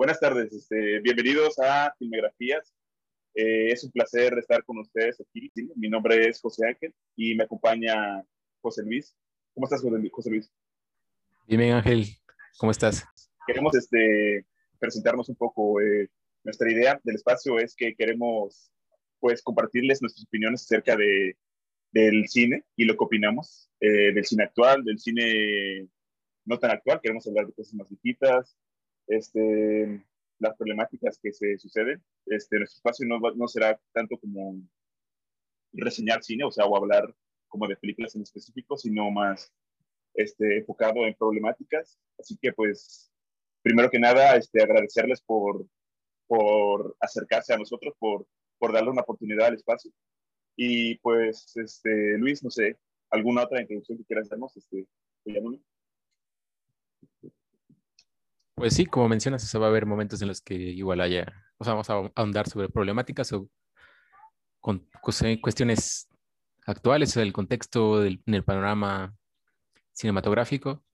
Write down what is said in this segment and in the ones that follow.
Buenas tardes, este, bienvenidos a Filmografías. Eh, es un placer estar con ustedes aquí. Mi nombre es José Ángel y me acompaña José Luis. ¿Cómo estás, José Luis? Bien, Ángel. ¿Cómo estás? Queremos este, presentarnos un poco. Eh, nuestra idea del espacio es que queremos pues, compartirles nuestras opiniones acerca de, del cine y lo que opinamos eh, del cine actual, del cine no tan actual. Queremos hablar de cosas más viejitas, este, las problemáticas que se suceden. Este, nuestro espacio no, no será tanto como reseñar cine, o sea, o hablar como de películas en específico, sino más este, enfocado en problemáticas. Así que, pues, primero que nada, este, agradecerles por, por acercarse a nosotros, por, por darle una oportunidad al espacio. Y pues, este, Luis, no sé, ¿alguna otra introducción que quieras darnos? Este, pues sí, como mencionas, va a haber momentos en los que igual haya, o sea, vamos a ahondar sobre problemáticas o con, cuestiones actuales, o el contexto del, en el panorama cinematográfico.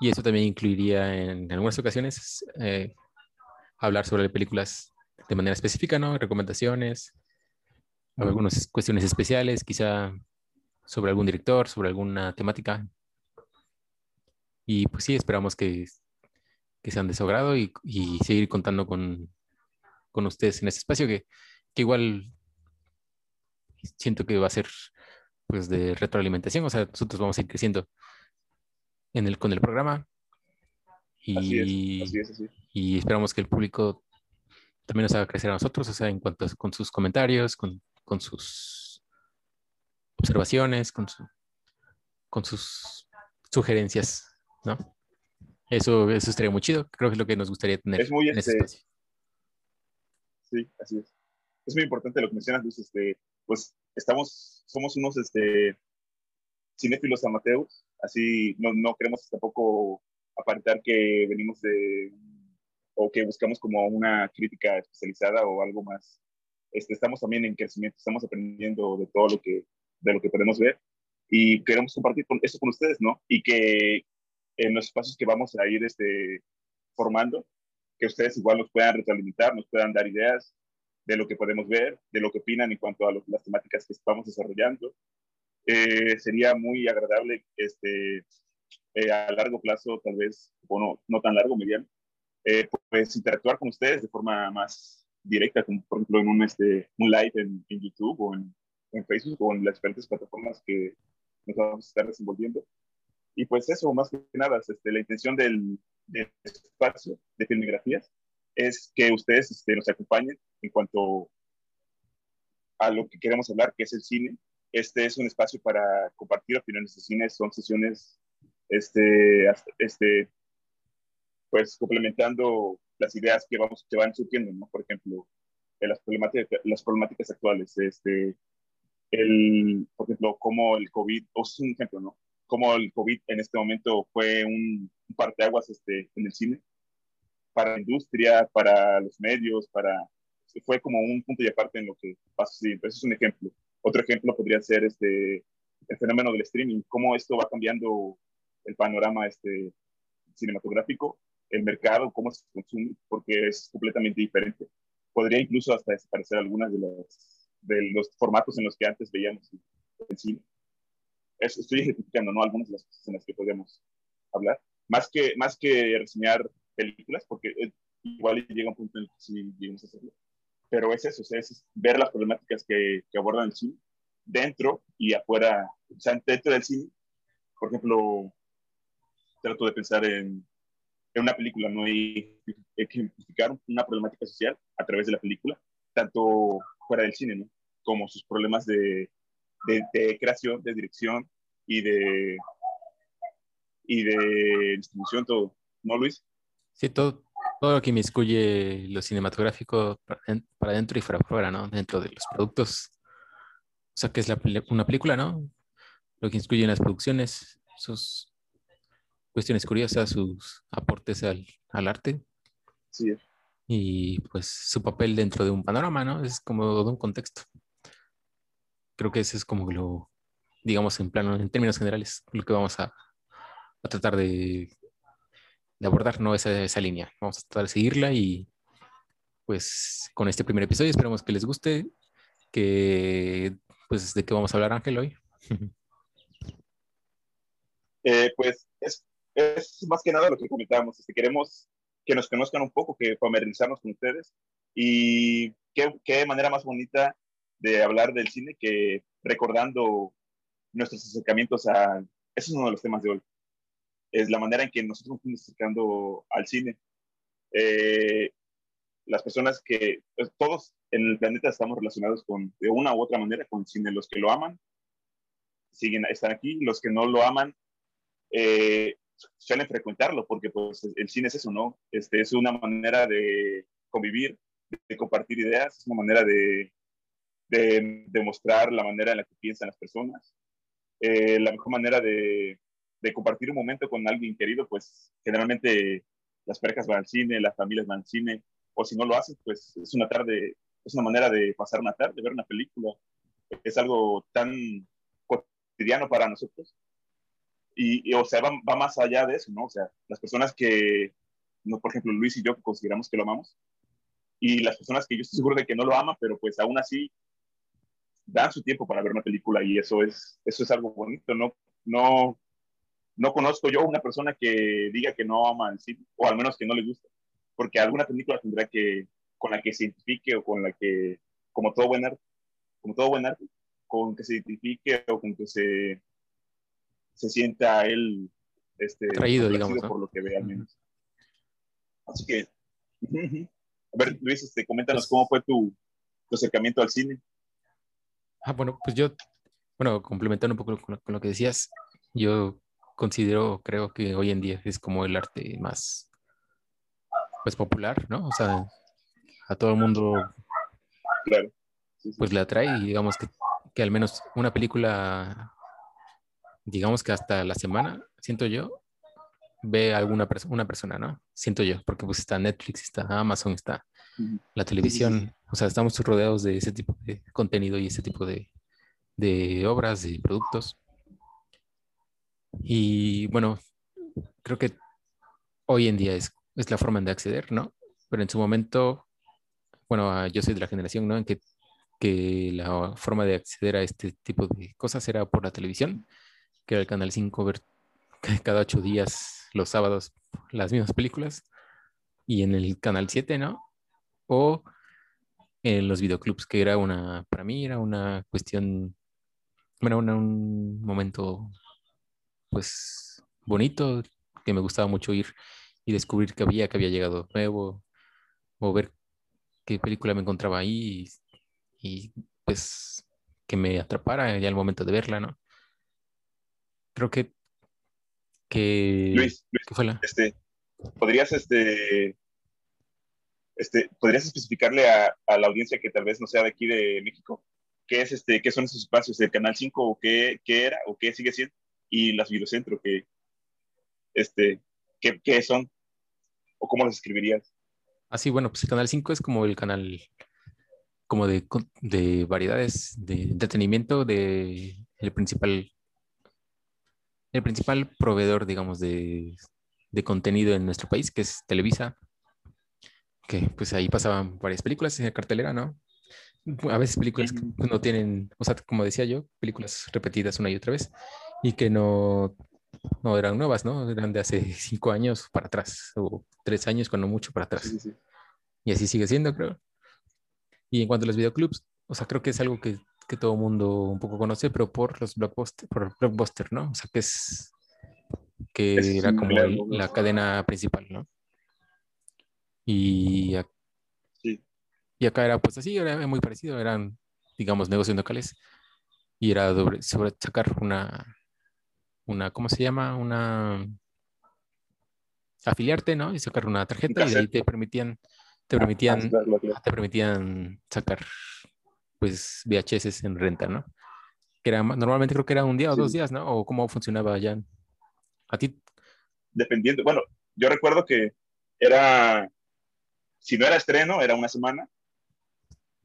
Y eso también incluiría en, algunas ocasiones eh, hablar sobre películas de manera específica, ¿no? Recomendaciones, algunas cuestiones especiales, quizá sobre algún director, sobre alguna temática. Y pues sí, esperamos que que sean de su agrado y, y seguir contando con, con, ustedes en este espacio que, que, igual siento que va a ser pues de retroalimentación, o sea, nosotros vamos a ir creciendo en el, con el programa y, y esperamos que el público también nos haga crecer a nosotros, o sea, en cuanto a, con sus comentarios, con, con sus observaciones, con, su, con sus sugerencias, ¿no? Eso, eso estaría muy chido. Creo que es lo que nos gustaría tener es muy, en este, espacio. Sí, así es. Es muy importante lo que mencionas, Luis. Este, pues estamos, somos unos este, cinéfilos amateurs, así no, no queremos tampoco aparentar que venimos de o que buscamos como una crítica especializada o algo más. Este, estamos también en crecimiento, estamos aprendiendo de todo lo que, de lo que podemos ver y queremos compartir con, eso con ustedes, ¿no? Y que en los espacios que vamos a ir este, formando, que ustedes igual nos puedan retroalimentar, nos puedan dar ideas de lo que podemos ver, de lo que opinan en cuanto a las temáticas que estamos desarrollando. Eh, sería muy agradable este, eh, a largo plazo, tal vez, bueno, no tan largo, mediano, eh, pues interactuar con ustedes de forma más directa, como por ejemplo en un, este, un live en, en YouTube o en, en, Facebook o en las diferentes plataformas que nos vamos a estar desenvolviendo. Y pues eso, más que nada, este, la intención del, espacio de filmografías es que ustedes este, nos acompañen en cuanto a lo que queremos hablar, que es el cine. Este es un espacio para compartir opiniones de cine, son sesiones, este, este, pues complementando las ideas que, vamos, que van surgiendo, ¿no? Por ejemplo, las, problemáticas, las problemáticas actuales, este, el, por ejemplo, como el COVID, o es un ejemplo, ¿no? Cómo el COVID en este momento fue un, un parteaguas este, en el cine, para la industria, para los medios, para fue como un punto y aparte en lo que pasó. Sí, ese es un ejemplo. Otro ejemplo podría ser este, el fenómeno del streaming, cómo esto va cambiando el panorama este, cinematográfico, el mercado, cómo se consume, porque es completamente diferente. Podría incluso hasta desaparecer algunas de, las, de los formatos en los que antes veíamos el cine estoy ejemplificando ¿no? algunas de las cosas en las que podemos hablar. Más que, más que reseñar películas, porque eh, igual llega un punto en el que sí llegamos a hacerlo. Pero es eso, es ver las problemáticas que, que, abordan el cine dentro y afuera, o sea, dentro del cine. Por ejemplo, trato de pensar en, en una película, ¿no? Y ejemplificar una problemática social a través de la película, tanto fuera del cine, ¿no? Como sus problemas de, de, creación, de dirección y de, y de distribución, todo. ¿No, Luis? Sí, todo, todo lo que inmiscuye lo cinematográfico para adentro y para afuera, ¿no? Dentro de los productos. O sea, que es la, una película, ¿no? Lo que incluye en las producciones, sus cuestiones curiosas, sus aportes al, al arte. Sí. Y pues su papel dentro de un panorama, ¿no? Es como de un contexto creo que ese es como lo, digamos, en plano, en términos generales, lo que vamos a, a tratar de, abordar, ¿no? Esa, esa línea. Vamos a tratar de seguirla y pues con este primer episodio esperamos que les guste, que pues de qué vamos a hablar Ángel hoy. Eh, pues es, es, más que nada lo que comentábamos, este, queremos que nos conozcan un poco, que familiarizarnos con ustedes y qué, qué manera más bonita de hablar del cine que recordando nuestros acercamientos a... Eso es uno de los temas de hoy. Es la manera en que nosotros nos fuimos acercando al cine. Eh, las personas que, pues, todos en el planeta estamos relacionados con, de una u otra manera, con el cine. Los que lo aman siguen, están aquí, los que no lo aman eh, suelen frecuentarlo, porque pues el cine es eso, ¿no? Este, es una manera de convivir, de compartir ideas, es una manera de, de, de mostrar la manera en la que piensan las personas. Eh, la mejor manera de, de, compartir un momento con alguien querido, pues generalmente las parejas van al cine, las familias van al cine, o si no lo hacen, pues es una tarde, es una manera de pasar una tarde, ver una película. Es algo tan cotidiano para nosotros. Y, o sea, va, va, más allá de eso, ¿no? O sea, las personas que, no, por ejemplo, Luis y yo consideramos que lo amamos, y las personas que yo estoy seguro de que no lo aman, pero pues aún así dan su tiempo para ver una película y eso es, eso es algo bonito, ¿no? No, no conozco yo una persona que diga que no ama el cine, o al menos que no le gusta, porque alguna película tendrá que, con la que se identifique o con la que, como todo buen arte, como todo buen arte, con que se identifique o con que se, se sienta él este, traído, digamos, ¿no? por lo que ve al menos. Así que, a ver, Luis, este, coméntanos pues, cómo fue tu, tu acercamiento al cine. Ah, bueno, pues yo, bueno, complementando un poco con lo, con lo, que decías, yo considero, creo que hoy en día es como el arte más, pues, popular, ¿no? O sea, a todo el mundo, claro. sí, sí. pues, le atrae y digamos que, que al menos una película, digamos que hasta la semana, siento yo, ve alguna persona, una persona, ¿no? Siento yo, porque pues está Netflix, está Amazon, está la televisión, o sea, estamos rodeados de ese tipo de contenido y ese tipo de, de obras, de productos. Y bueno, creo que hoy en día es, es, la forma de acceder, ¿no? Pero en su momento, bueno, ah, yo soy de la generación, ¿no? En que, que la forma de acceder a este tipo de cosas era por la televisión, que era el Canal 5, ver cada ocho días, los sábados, las mismas películas. Y en el Canal 7, ¿no? O en los videoclubs, que era una, para mí era una cuestión, bueno, una, un momento, pues, bonito, que me gustaba mucho ir y descubrir que había, que había llegado nuevo, o ver qué película me encontraba ahí y, y pues que me atrapara ya el momento de verla, ¿no? Creo que que Luis, Luis ¿qué fue la? este podrías este este, ¿podrías especificarle a, la audiencia que tal vez no sea de aquí de México qué, es este, qué son esos espacios del Canal 5 o qué, era o qué sigue siendo? Y las Videocentro, que, este, ¿qué, ¿qué son? ¿O cómo las escribirías? Ah, sí, bueno, pues el Canal 5 es como el canal como de, de variedades, de entretenimiento, de el principal el principal proveedor, digamos, de contenido en nuestro país, que es Televisa, que pues ahí pasaban varias películas en la cartelera, ¿no? A veces películas que no tienen, o sea, como decía yo, películas repetidas una y otra vez y que no, no eran nuevas, ¿no? Eran de hace cinco años para atrás o tres años cuando mucho para atrás. Sí, sí. Y así sigue siendo, creo. Y en cuanto a los videoclubs, o sea, creo que es algo que, que todo mundo un poco conoce, pero por los blockbuster, por blockbuster, ¿no? O sea, que es que es era como la cadena principal, ¿no? Y, sí. y acá era pues así, era muy parecido, eran, digamos, negocios locales. Y era sobre, sobre sacar una, una, ¿cómo se llama? Una afiliarte, ¿no? Y sacar una tarjeta y de ahí te permitían, te permitían, ah, te permitían sacar pues VHS en renta, ¿no? Que era, normalmente creo que era un día o sí. dos días, ¿no? O cómo funcionaba allá. ¿A ti? Dependiendo, bueno, yo recuerdo que era si no era estreno, era una semana.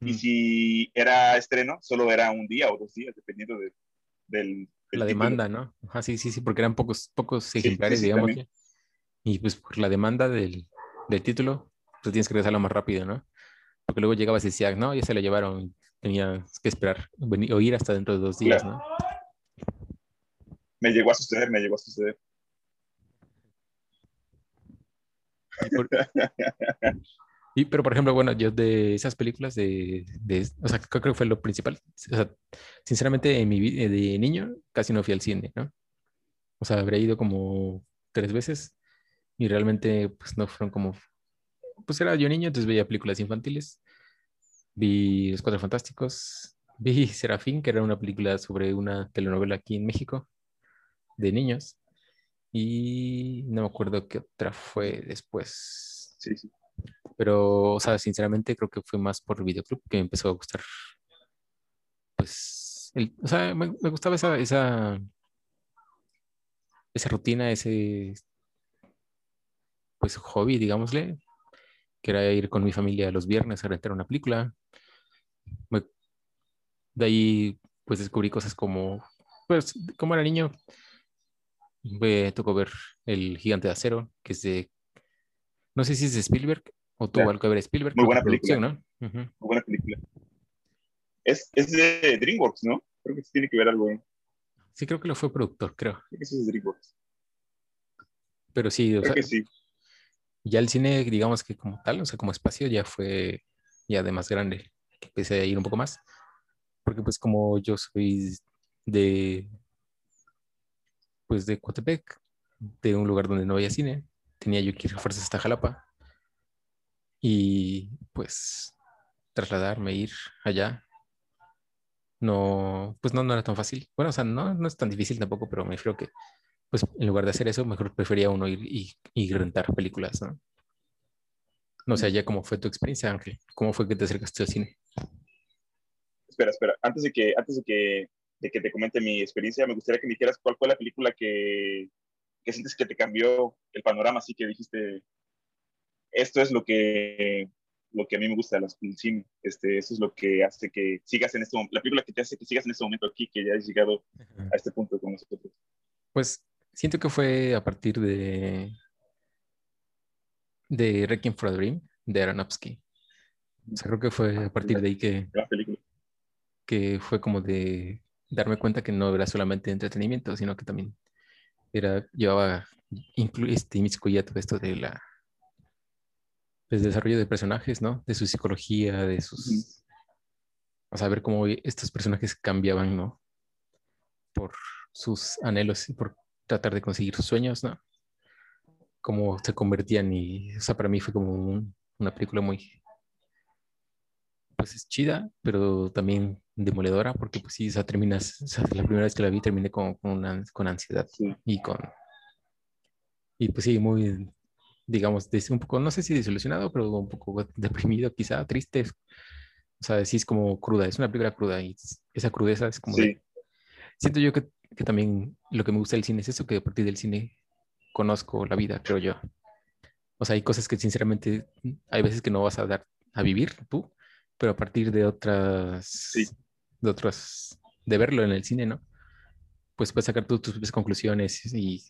Mm. Y si era estreno, solo era un día o dos días, dependiendo de, del, del, La demanda, ¿no? Ah, sí, sí, sí, porque eran pocos, pocos ejemplares, sí, sí, digamos. Y pues por la demanda del, del título, pues tienes que regresarlo más rápido, ¿no? Porque luego llegabas y decías, no, ya se la llevaron, tenías que esperar, venir, o ir hasta dentro de dos días, ¿no? Me llegó a suceder, me llegó a suceder. Y, pero, por ejemplo, bueno, yo de esas películas de, de, o sea, creo que fue lo principal. O sea, sinceramente, en mi vida de niño casi no fui al cine, ¿no? O sea, habría ido como tres veces y realmente, pues, no fueron como, pues era yo niño, entonces veía películas infantiles. Vi Los Cuatro Fantásticos, vi Serafín, que era una película sobre una telenovela aquí en México de niños. Y no me acuerdo qué otra fue después. Sí, sí. Pero, o sea, sinceramente creo que fue más por videoclub que me empezó a gustar. Pues, el, o sea, me, gustaba esa, esa, esa rutina, ese, pues, hobby, digámosle, que era ir con mi familia los viernes a rentar una película. De ahí, pues, descubrí cosas como, pues, como era niño, me tocó ver El Gigante de Acero, que es de, no sé si es de Spielberg o tuvo algo que ver Spielberg. Muy buena película. ¿no? Uh -huh. Muy buena película. Es, es, de DreamWorks, ¿no? Creo que tiene que ver algo. Sí, creo que lo fue productor, creo. Creo que sí es de DreamWorks. Pero sí, creo o sea, que sí. Ya el cine, digamos que como tal, o sea, como espacio, ya fue ya de más grande. Empecé a ir un poco más. Porque pues como yo soy de pues de Coatepec, de un lugar donde no había cine, tenía yo que ir a fuerzas hasta Jalapa y pues trasladarme, ir allá, no, pues no, no era tan fácil. Bueno, o sea, no, no es tan difícil tampoco, pero me refiero que, pues en lugar de hacer eso, mejor prefería uno ir y, rentar películas, ¿no? No sé, ya cómo fue tu experiencia, Ángel. ¿Cómo fue que te acercaste al cine? Espera, espera. Antes de que, antes de que, de que te comente mi experiencia, me gustaría que me dijeras cuál fue la película que, que sientes que te cambió el panorama, así que dijiste, esto es lo que, lo que a mí me gusta del cine. Este, eso es lo que hace que sigas en este momento, la película que te hace que sigas en este momento aquí, que ya has llegado a este punto con nosotros. Pues siento que fue a partir de de Requiem for a Dream de Aronofsky. O sea, creo que fue a partir de ahí que, que fue como de darme cuenta que no era solamente entretenimiento, sino que también era, llevaba, incluye este todo esto de la pues, desarrollo de personajes, ¿no? De su psicología, de sus... -huh. O sea, ver cómo estos personajes cambiaban, ¿no? Por sus anhelos y por tratar de conseguir sus sueños, ¿no? Cómo se convertían y, o sea, para mí fue como un, una película muy, pues es chida, pero también demoledora, porque pues sí, o sea, terminas, o sea, la primera vez que la vi terminé con, con, una, con ansiedad sí. y con, y pues sí, muy, digamos, un poco, no sé si desilusionado, pero un poco deprimido, quizá, triste. O sea, sí es como cruda, es una película cruda y esa crudeza es como... Sí. De, siento yo que, que, también lo que me gusta del cine es eso, que a partir del cine conozco la vida, creo yo. O sea, hay cosas que sinceramente hay veces que no vas a dar a vivir tú, pero a partir de otras, sí. de otras, de verlo en el cine, ¿no? Pues puedes sacar tú tus propias conclusiones y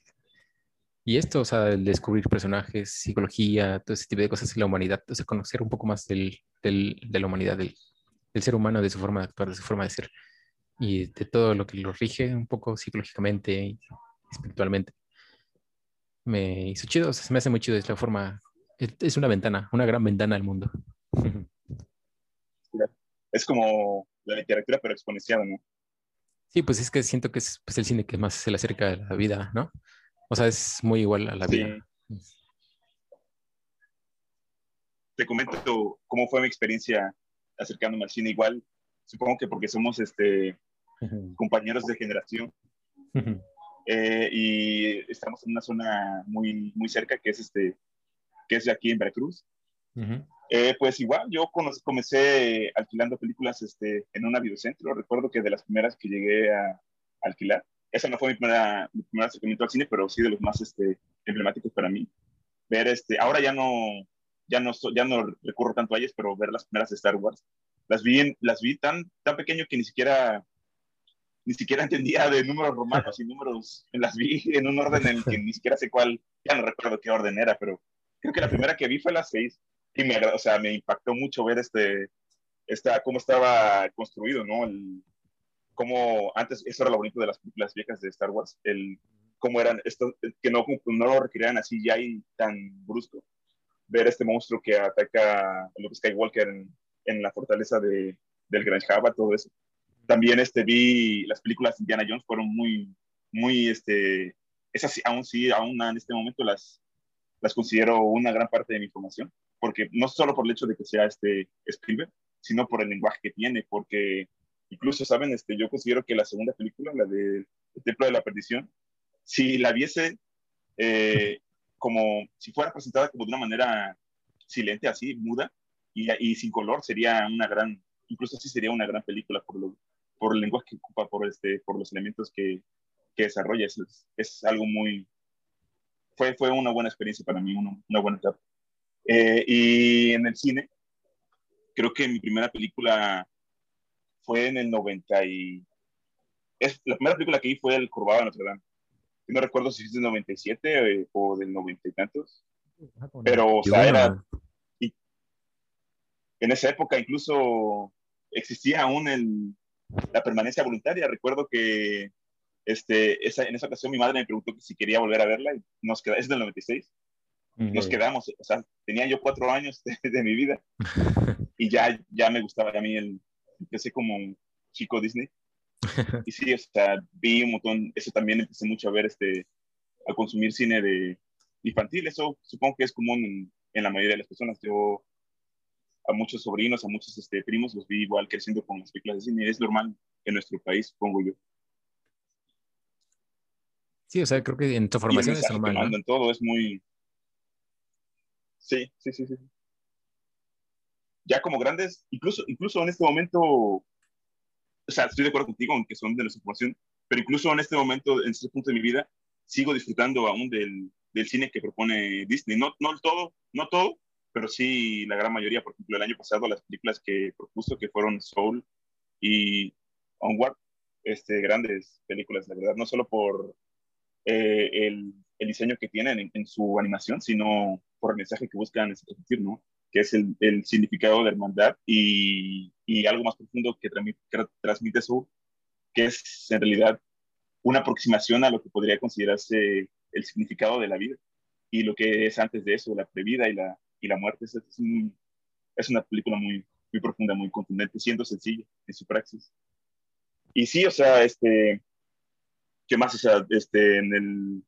y esto, o sea, el descubrir personajes, psicología, todo ese tipo de cosas y la humanidad, o sea, conocer un poco más del, del, de la humanidad, del, del, ser humano, de su forma de actuar, de su forma de ser y de todo lo que lo rige un poco psicológicamente y espiritualmente. Me hizo chido, o sea, se me hace muy chido, es la forma, es una ventana, una gran ventana al mundo. Es como la literatura, pero exponenciada, ¿no? Sí, pues es que siento que es pues, el cine que más se le acerca a la vida, ¿no? O sea, es muy igual a la sí. vida. Te comento cómo fue mi experiencia acercándome al cine. Igual, supongo que porque somos este, uh -huh. compañeros de generación uh -huh. eh, y estamos en una zona muy, muy cerca que es, este, que es aquí en Veracruz. Uh -huh. eh, pues igual, yo comencé alquilando películas este, en un videocentro. Recuerdo que de las primeras que llegué a alquilar esa no fue mi primera, mi primer acercamiento al cine, pero sí de los más este, emblemáticos para mí. Ver este, ahora ya no, ya no, ya no recurro tanto a ellas, pero ver las primeras de Star Wars, las vi, en, las vi tan, tan pequeño que ni siquiera ni siquiera entendía de números romanos y números, las vi en un orden en el que ni siquiera sé cuál, ya no recuerdo qué orden era, pero creo que la primera que vi fue las seis y me, o sea, me impactó mucho ver este, esta, cómo estaba construido, ¿no? El, cómo antes, eso era lo bonito de las películas viejas de Star Wars, el cómo eran estos, que no, no lo requerían así ya y tan brusco. Ver este monstruo que ataca a Luke Skywalker en, en la fortaleza de, del Gran Java, todo eso. También este, vi las películas de Indiana Jones, fueron muy, muy, este, esas aún sí, aún en este momento las, las considero una gran parte de mi formación, porque no solo por el hecho de que sea este Spielberg, sino por el lenguaje que tiene, porque incluso, ¿saben? Este, yo considero que la segunda película, la de El Templo de la Perdición, si la viese eh, como si fuera presentada como de una manera silente, así, muda y, y, sin color, sería una gran, incluso así sería una gran película por, lo, por el lenguaje que ocupa, por, este, por los elementos que, que desarrolla. Es, es, algo muy, fue, fue una buena experiencia para mí, una, una buena etapa. Eh, y en el cine, creo que mi primera película fue en el 90 y... Es, la primera película que vi fue El Curvado de Notre Dame no recuerdo si es del 97 eh, o del 90 y tantos, pero o sea, era, y en esa época incluso existía aún el, la permanencia voluntaria. Recuerdo que este, esa, en esa ocasión mi madre me preguntó si quería volver a verla y nos quedamos, es del 96. Nos quedamos, o sea, tenía yo cuatro años de, mi vida y ya, ya me gustaba a mí el, empecé como un chico Disney y sí, o sea, vi un montón, eso también empecé mucho a ver, este, a consumir cine de infantil, eso supongo que es común en, la mayoría de las personas. Yo a muchos sobrinos, a muchos este, primos los vi igual creciendo con las películas de cine, es normal en nuestro país, supongo yo. Sí, o sea, creo que en tu formación es normal. En todo es muy... Sí, sí, sí, sí. Ya como grandes, incluso, incluso en este momento o sea, estoy de acuerdo contigo en que son de nuestra formación, pero incluso en este momento, en este punto de mi vida, sigo disfrutando aún del, del cine que propone Disney. No, no todo, no todo, pero sí la gran mayoría. Por ejemplo, el año pasado las películas que propuso, que fueron Soul y Onward, este, grandes películas, la verdad, no solo por eh, el, el, diseño que tienen en, en, su animación, sino por el mensaje que buscan transmitir, ¿no? Que es el, el significado de hermandad y, y, algo más profundo que, que transmite que es en realidad una aproximación a lo que podría considerarse el significado de la vida y lo que es antes de eso, la previda y la, y la muerte. Es, es, un, es una película muy, muy profunda, muy contundente, siendo sencilla en su praxis. Y sí, o sea, este, ¿qué más? O sea, este, en el,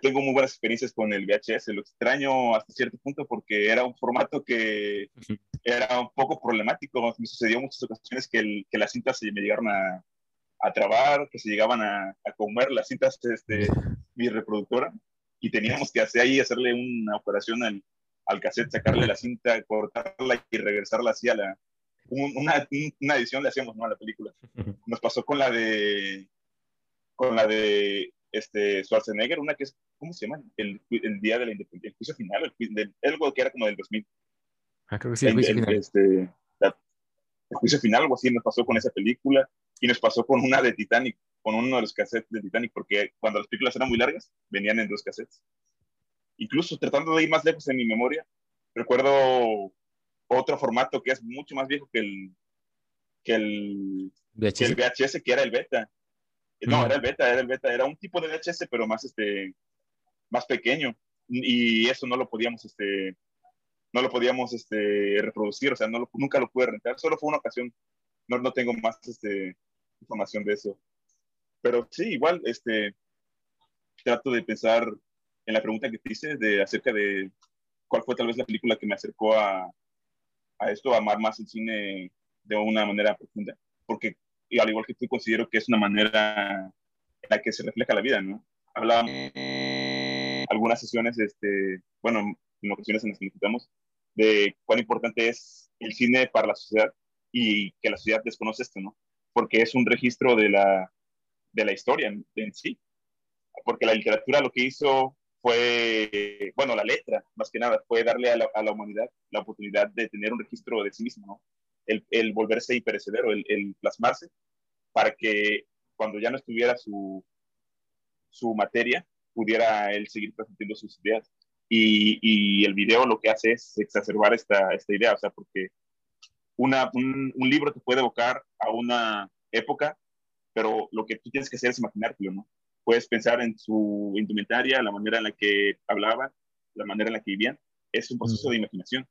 tengo muy buenas experiencias con el VHS. Lo extraño hasta cierto punto porque era un formato que era un poco problemático. Me sucedió en muchas ocasiones que, el, que las cintas se me llegaron a, a trabar, que se llegaban a, a comer las cintas de este, mi reproductora y teníamos que hacer ahí, hacerle una operación al, al cassette, sacarle la cinta, cortarla y regresarla hacia la... Una, una edición le hacíamos ¿no? a la película. Nos pasó con la de con la de este, Schwarzenegger, una que es, ¿cómo se llama? El, el día de la independencia, el juicio final, el, algo que era como del 2000. Ah, creo que sí, el, juicio final. Este, el juicio final, algo así, nos pasó con esa película y nos pasó con una de Titanic, con uno de los cassettes de Titanic, porque cuando las películas eran muy largas, venían en dos cassettes. Incluso tratando de ir más lejos en mi memoria, recuerdo otro formato que es mucho más viejo que el, que el, VHS, que, el VHS, que era el beta, no, era el beta, era el beta, era un tipo de VHS, pero más, este, más pequeño. Y eso no lo podíamos, este, no lo podíamos este, reproducir, o sea, no nunca lo pude rentar, solo fue una ocasión. No, no tengo más este, información de eso. Pero sí, igual, este, trato de pensar en la pregunta que te hice de, acerca de cuál fue tal vez la película que me acercó a, a esto, a amar más el cine de una manera profunda. Porque y al igual que tú considero que es una manera en la que se refleja la vida, ¿no? Hablábamos algunas sesiones, este, bueno, en ocasiones en las que discutamos, de cuán importante es el cine para la sociedad y que la sociedad desconoce esto, ¿no? Porque es un registro de la, de la historia en, en sí. Porque la literatura lo que hizo fue, bueno, la letra, más que nada, fue darle a la, a la humanidad la oportunidad de tener un registro de sí mismo, ¿no? El, volverse imperecedero, el, el, plasmarse para que cuando ya no estuviera su, su materia, pudiera él seguir presentando sus ideas. Y, y, el video lo que hace es exacerbar esta, esta idea, o sea, porque una, un, un, libro te puede evocar a una época, pero lo que tú tienes que hacer es imaginártelo, ¿no? Puedes pensar en su indumentaria, la manera en la que hablaban, la manera en la que vivían, es un proceso de imaginación.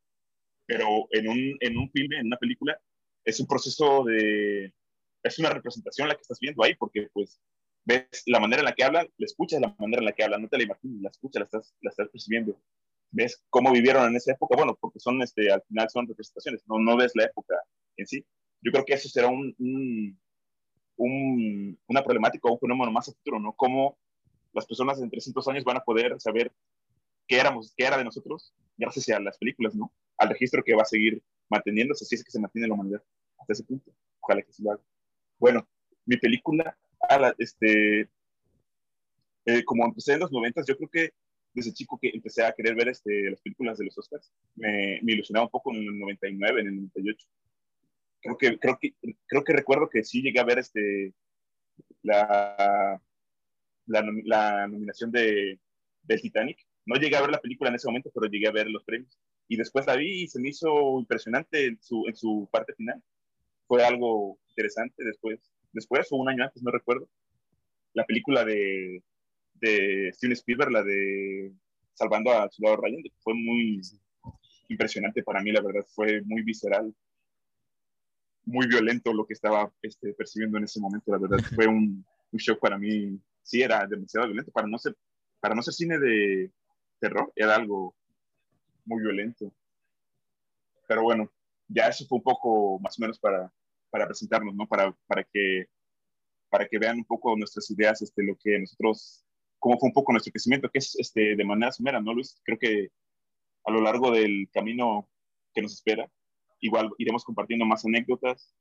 Pero en un, en un filme, en una película, es un proceso de, es una representación la que estás viendo ahí, porque pues ves la manera en la que hablan, la escuchas la manera en la que hablan, no te la imaginas, la escuchas, la estás, la estás percibiendo. Ves cómo vivieron en esa época, bueno, porque son, este, al final son representaciones, no, no ves la época en sí. Yo creo que eso será un, un, un una problemática o un fenómeno más a futuro, ¿no? Cómo las personas en 300 años van a poder saber qué éramos, qué era de nosotros, gracias a las películas, ¿no? Al registro que va a seguir manteniéndose, así es que se mantiene la humanidad hasta ese punto. Ojalá que se lo haga. Bueno, mi película este, eh, como empecé en los 90, yo creo que desde chico que empecé a querer ver este, las películas de los Oscars, me, me ilusionaba un poco en el 99, en el 98. Creo que, creo que, creo que recuerdo que sí llegué a ver este, la, la, la nominación de, del Titanic. No llegué a ver la película en ese momento, pero llegué a ver los premios. Y después la vi y se me hizo impresionante en su, en su parte final. Fue algo interesante después después o un año antes, no recuerdo, la película de, de Steven Spielberg, la de Salvando a Ciudad Ryan, fue muy impresionante para mí, la verdad, fue muy visceral, muy violento lo que estaba este, percibiendo en ese momento, la verdad, fue un, un, shock para mí, sí, era demasiado violento, para no ser, para no ser cine de terror, era algo muy violento. Pero bueno, ya eso fue un poco más o menos para, para presentarnos, ¿no? Para, para, que, para que vean un poco nuestras ideas, este, lo que nosotros, cómo fue un poco nuestro crecimiento, que es este, de manera somera, ¿no, Luis? Creo que a lo largo del camino que nos espera, igual iremos compartiendo más anécdotas.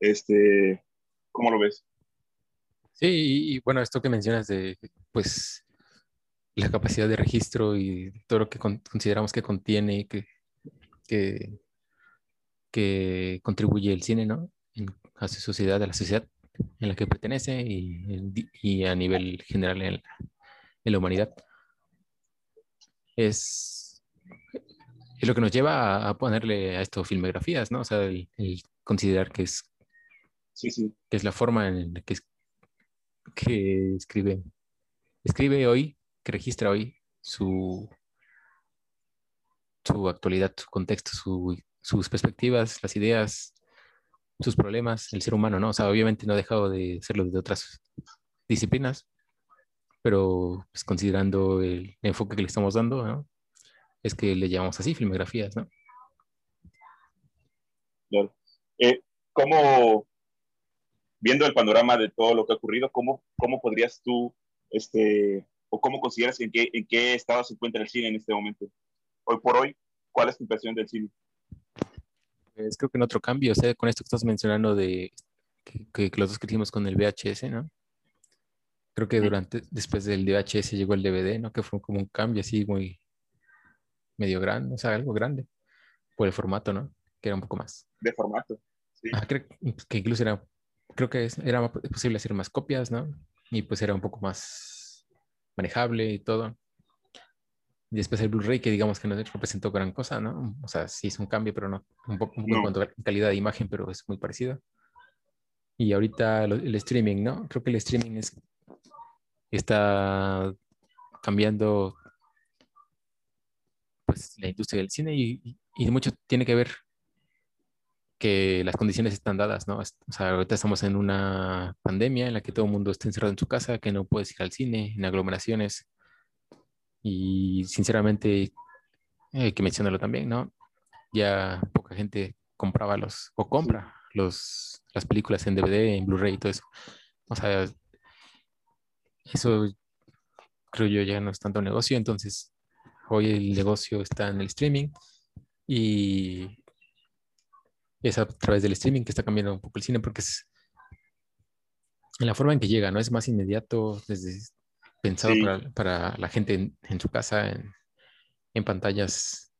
Este, ¿Cómo lo ves? Sí, y, y bueno, esto que mencionas de, pues, la capacidad de registro y todo lo que con, consideramos que contiene, que, que que contribuye el cine, ¿no? a su sociedad, a la sociedad en la que pertenece y, y a nivel general en la, en la, humanidad. Es, es lo que nos lleva a, ponerle a esto filmografías, ¿no? O sea, el, considerar que es, sí, sí. que es la forma en la que, que escribe, escribe hoy, que registra hoy su, su actualidad, su contexto, su sus perspectivas, las ideas, sus problemas, el ser humano, ¿no? O sea, obviamente no ha dejado de serlo de otras disciplinas, pero pues, considerando el enfoque que le estamos dando, ¿no? Es que le llamamos así filmografías, ¿no? Claro. Eh, ¿Cómo, viendo el panorama de todo lo que ha ocurrido, cómo, cómo podrías tú, este, o cómo consideras en qué, en qué estado se encuentra el cine en este momento? Hoy por hoy, ¿cuál es tu impresión del cine? Pues, creo que en otro cambio, o sea, con esto que estás mencionando de que, los dos que hicimos con el VHS, ¿no? Creo que durante, después del VHS llegó el DVD, ¿no? Que fue como un cambio así muy medio grande, o sea, algo grande, por el formato, ¿no? Que era un poco más. De formato, sí. Ah, creo que incluso era, creo que era posible hacer más copias, ¿no? Y pues era un poco más manejable y todo. Y después el Blu-ray, que digamos que no representó gran cosa, ¿no? O sea, sí es un cambio, pero no, un poco, en cuanto a calidad de imagen, pero es muy parecido. Y ahorita el streaming, ¿no? Creo que el streaming es, está cambiando pues la industria del cine y, y, mucho tiene que ver que las condiciones están dadas, ¿no? O sea, ahorita estamos en una pandemia en la que todo el mundo está encerrado en su casa, que no puedes ir al cine, en aglomeraciones, y sinceramente, hay que mencionarlo también, ¿no? Ya poca gente compraba los, o compra los, las películas en DVD, en Blu-ray y todo eso. O sea, eso creo yo ya no es tanto negocio, entonces hoy el negocio está en el streaming y es a través del streaming que está cambiando un poco el cine porque es en la forma en que llega, ¿no? Es más inmediato desde pensado para, para, la gente en, su casa, en, en, pantallas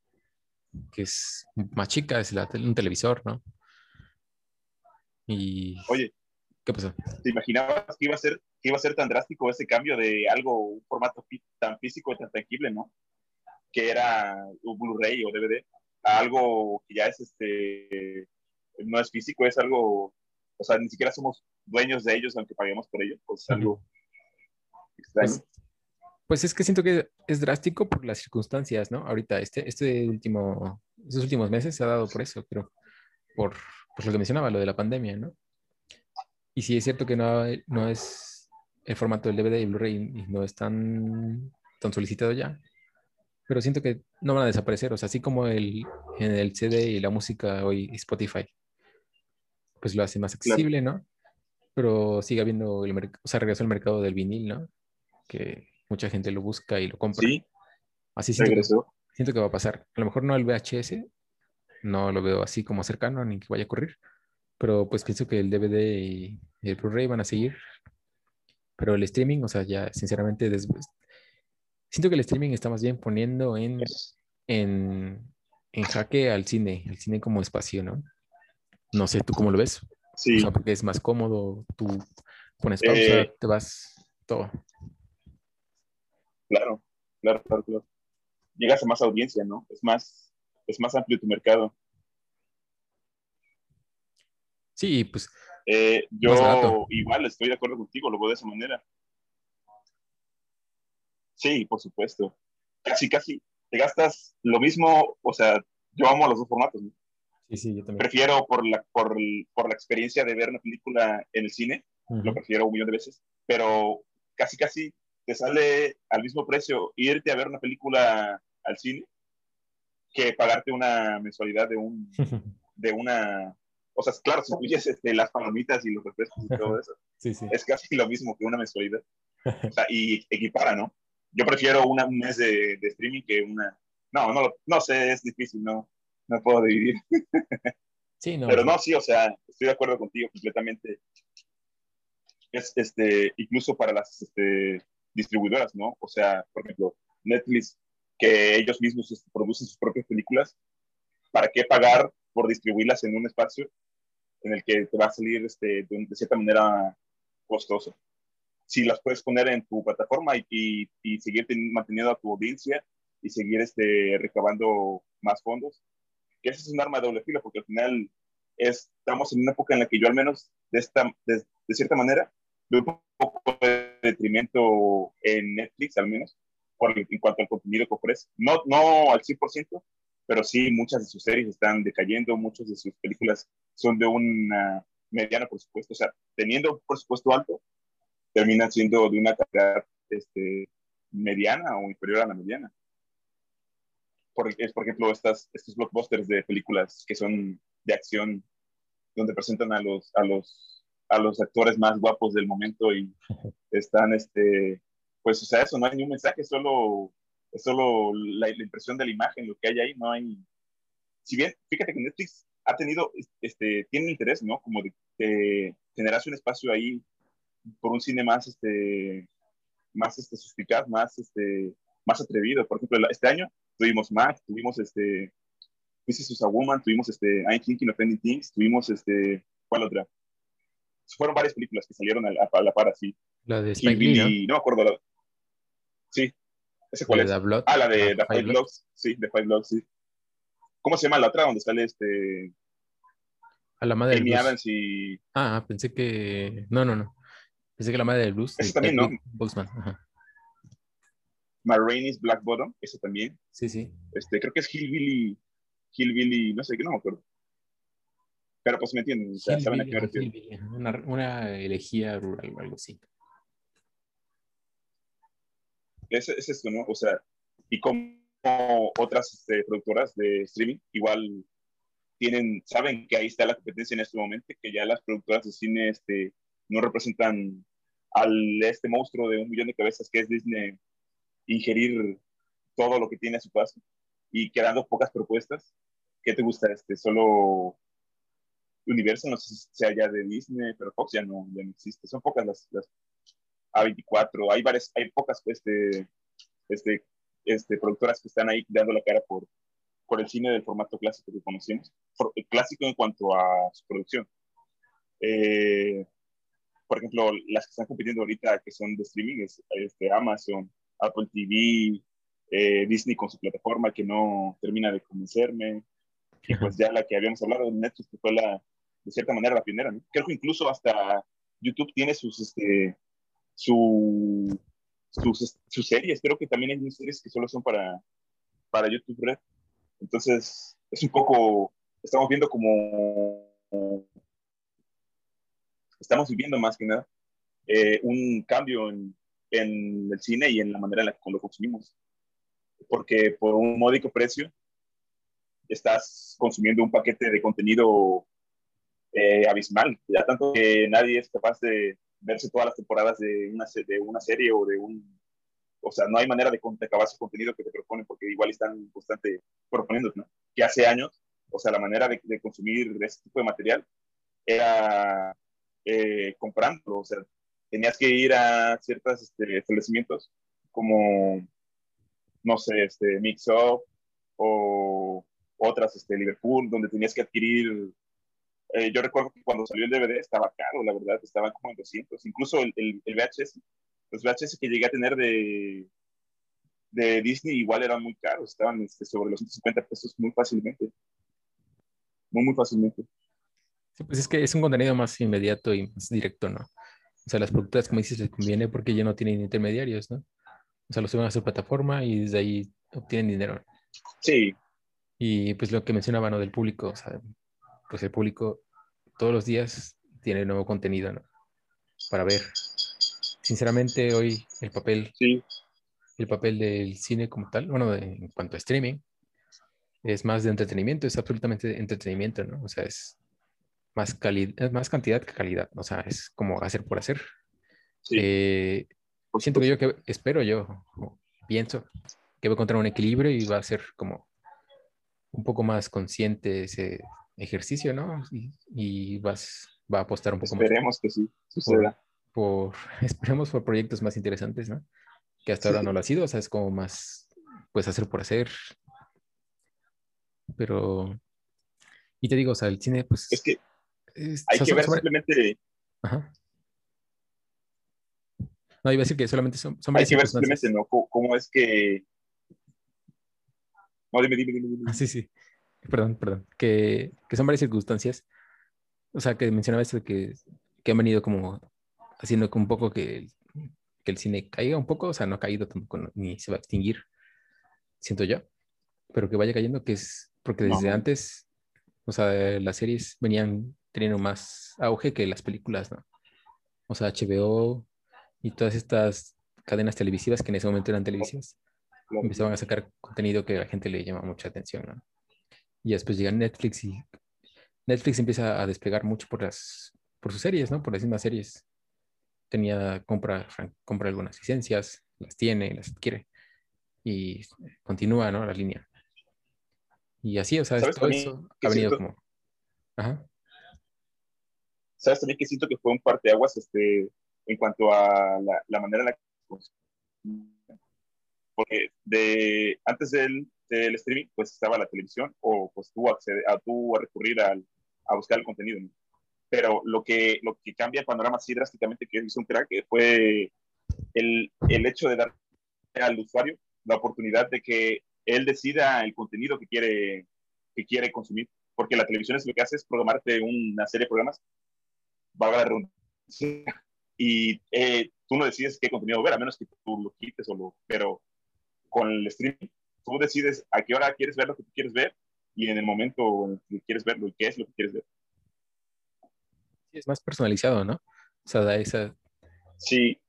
que es más chica, es un televisor, ¿no? Y... Oye, ¿Qué pasó? ¿Te imaginabas que iba a ser, que iba a ser tan drástico ese cambio de algo, un formato tan físico y tan tangible, ¿no? Que era un Blu-ray o DVD, a algo que ya es este, no es físico, es algo, o sea, ni siquiera somos dueños de ellos aunque paguemos por ellos, pues es algo extraño. Pues, pues, es que siento que es drástico por las circunstancias, ¿no? Ahorita, este, este último, estos últimos meses se ha dado por eso, pero por, por lo que mencionaba, lo de la pandemia, ¿no? Y sí es cierto que no, no es el formato del DVD y Blu-ray no es tan, tan solicitado ya, pero siento que no van a desaparecer, o sea, así como el, en el CD y la música hoy Spotify, pues lo hace más accesible, ¿no? Pero sigue habiendo, el o sea, regresó el mercado del vinil, ¿no? Que mucha gente lo busca y lo compra. Sí. Así siento que, siento que va a pasar. A lo mejor no el VHS, no lo veo así como cercano ni que vaya a ocurrir, pero pues pienso que el DVD y el Blu-ray van a seguir. Pero el streaming, o sea, ya sinceramente, siento que el streaming está más bien poniendo en, en, en jaque al cine, al cine como espacio, ¿no? No sé, ¿tú cómo lo ves? Sí. O sea, porque es más cómodo, tú pones pausa, eh, te vas, todo. Claro, claro, claro, claro. Llegas a más audiencia, ¿no? Es más, es más amplio tu mercado. Sí, pues. Eh, yo igual estoy de acuerdo contigo, lo veo de esa manera. Sí, por supuesto. Casi, casi. Te gastas lo mismo, o sea, yo amo los dos formatos. Sí, sí, yo también. Prefiero por la, por, por la experiencia de ver una película en el cine, lo prefiero un millón de veces, pero casi, casi te sale al mismo precio irte a ver una película al cine que pagarte una mensualidad de un de una o sea, claro, si incluyes este, las palomitas y los refrescos y todo eso, es casi lo mismo que una mensualidad. O sea, y equipara, ¿no? Yo prefiero una, un mes de, de, streaming que una... No, no, no sé, es difícil, no, no puedo dividir. Sí, no. Pero no, sí, o sea, estoy de acuerdo contigo completamente. Es, este, incluso para las este, distribuidoras, ¿no? O sea, por ejemplo, Netflix, que ellos mismos este, producen sus propias películas, ¿para qué pagar por distribuirlas en un espacio en el que te va a salir este, de, cierta manera costoso. Si las puedes poner en tu plataforma y, y, seguir manteniendo a tu audiencia y seguir este, recabando más fondos, que ese es un arma de doble filo, porque al final estamos en una época en la que yo al menos de, esta, de, cierta manera veo un poco de detrimento en Netflix al menos por, en cuanto al contenido que ofrece. No, no al 100%, pero sí muchas de sus series están decayendo, muchas de sus películas son de un mediano presupuesto, o sea, teniendo un presupuesto alto, terminan siendo de una calidad este, mediana o inferior a la mediana. Por, es, por ejemplo, estas, estos blockbusters de películas que son de acción, donde presentan a los, a los, a los actores más guapos del momento y están, este, pues, o sea, eso no hay ni un mensaje, solo es solo la, impresión de la imagen, lo que hay ahí, no hay... Si bien, fíjate que Netflix ha tenido, este, tiene interés, ¿no? Como de, generarse un espacio ahí por un cine más, este, más este, suspicaz, más, este, más atrevido. Por ejemplo, este año tuvimos Mac, tuvimos este, Mrs. Usa Woman, tuvimos este, I'm Thinking of Ending Things, tuvimos este, ¿cuál otra? Fueron varias películas que salieron a, la par así. La de Spike Lee, ¿no? me acuerdo. La, sí, ¿Ese cuál es? ah, la de The Five Blocks. Sí, The Five Blocks, sí. ¿Cómo se llama la otra donde sale este... A la madre Amy Adams y... Ah, pensé que... No, no, no. Pensé que la madre del blues. Ese también, ¿no? Boxman. Ajá. Marraine's Black Bottom, ese también. Sí, sí. Este, creo que es Hillbilly, Hillbilly, no sé qué, no me acuerdo. Pero pues me entienden, o sea, saben a qué me refiero. Una, una elegía rural o algo así es, es esto, ¿no? O sea, y como otras este, productoras de streaming igual tienen, saben que ahí está la competencia en este momento, que ya las productoras de cine este, no representan al este monstruo de un millón de cabezas que es Disney ingerir todo lo que tiene a su paso y quedando pocas propuestas. ¿Qué te gusta? Este, solo Universo, no sé si sea ya de Disney, pero Fox ya no, ya no existe. Son pocas las, las a24, hay varias, hay pocas este, este, este, productoras que están ahí dando la cara por, por el cine del formato clásico que conocemos, clásico en cuanto a su producción. Eh, por ejemplo, las que están compitiendo ahorita, que son de streaming, es este, Amazon, Apple TV, eh, Disney con su plataforma que no termina de convencerme, y pues ya la que habíamos hablado de Netflix, que fue la, de cierta manera la primera, ¿no? Creo que incluso hasta YouTube tiene sus, este, su, sus, sus series, creo que también hay series que solo son para, para YouTube Red. Entonces, es un poco, estamos viendo como, estamos viviendo más que nada eh, un cambio en, en, el cine y en la manera en la que lo consumimos. Porque por un módico precio estás consumiendo un paquete de contenido eh, abismal, ya tanto que nadie es capaz de verse todas las temporadas de una, de una serie o de un... O sea, no hay manera de, acabar su contenido que te proponen porque igual están constante proponiendo, ¿no? Que hace años, o sea, la manera de, consumir este tipo de material era eh, comprando, o sea, tenías que ir a ciertos este, establecimientos como, no sé, este, Mix Up o otras, este, Liverpool, donde tenías que adquirir eh, yo recuerdo que cuando salió el DVD estaba caro, la verdad, estaban como en 200. Incluso el, el, VHS, los VHS que llegué a tener de, de Disney igual eran muy caros, estaban este, sobre los 150 pesos muy fácilmente. Muy, muy fácilmente. Sí, pues es que es un contenido más inmediato y más directo, ¿no? O sea, las productoras, como dices, les conviene porque ya no tienen intermediarios, ¿no? O sea, lo suben a su plataforma y desde ahí obtienen dinero. Sí. Y pues lo que mencionaba, ¿no? Del público, o sea, pues el público todos los días tiene nuevo contenido ¿no? para ver. Sinceramente, hoy el papel, sí. el papel del cine como tal, bueno, en cuanto a streaming, es más de entretenimiento, es absolutamente entretenimiento, ¿no? O sea, es más, calidad, más cantidad que calidad, o sea, es como hacer por hacer. Sí. Eh, siento que yo que espero yo, pienso que va a encontrar un equilibrio y va a ser como un poco más consciente ese, ejercicio, ¿no? Y, vas, va a apostar un poco más. Esperemos que sí suceda. Por, esperemos por proyectos más interesantes, ¿no? Que hasta ahora no lo ha sido, o sea, es como más, pues, hacer por hacer. Pero, y te digo, o sea, el cine, pues... Es que hay que ver simplemente... Ajá. No, iba a decir que solamente son, son Hay que ver simplemente, ¿no? ¿Cómo, es que... No, dime, dime, dime. dime. Ah, sí, sí perdón, perdón, que, que, son varias circunstancias, o sea, que mencionaba esto de que, que han venido como haciendo un poco que, que, el cine caiga un poco, o sea, no ha caído tampoco, ni se va a extinguir, siento yo, pero que vaya cayendo, que es porque desde antes, o sea, las series venían teniendo más auge que las películas, ¿no? O sea, HBO y todas estas cadenas televisivas que en ese momento eran televisivas, empezaban a sacar contenido que a la gente le llama mucha atención, ¿no? Y después llega Netflix y Netflix empieza a despegar mucho por las por sus series, ¿no? Por las mismas series. Tenía, compra, compra algunas licencias, las tiene, las adquiere y continúa, ¿no? La línea. Y así, o sea, todo eso ha venido como... Ajá. ¿Sabes también que siento que fue un parteaguas este, en cuanto a la, la manera en la que... Porque de, antes del el streaming, pues estaba la televisión o pues tú, acceder, a, tú a recurrir al, a buscar el contenido. Pero lo que, lo que cambia el panorama así drásticamente que hizo un crack fue el, el hecho de dar al usuario la oportunidad de que él decida el contenido que quiere, que quiere consumir. Porque la televisión es lo que hace es programarte una serie de programas, va a la y eh, tú no decides qué contenido ver, a menos que tú lo quites o lo... Pero con el streaming tú decides a qué hora quieres ver lo que tú quieres ver y en el momento en que quieres verlo y qué es lo que quieres ver. Sí, es más personalizado, ¿no? O sea, da esa... Sí.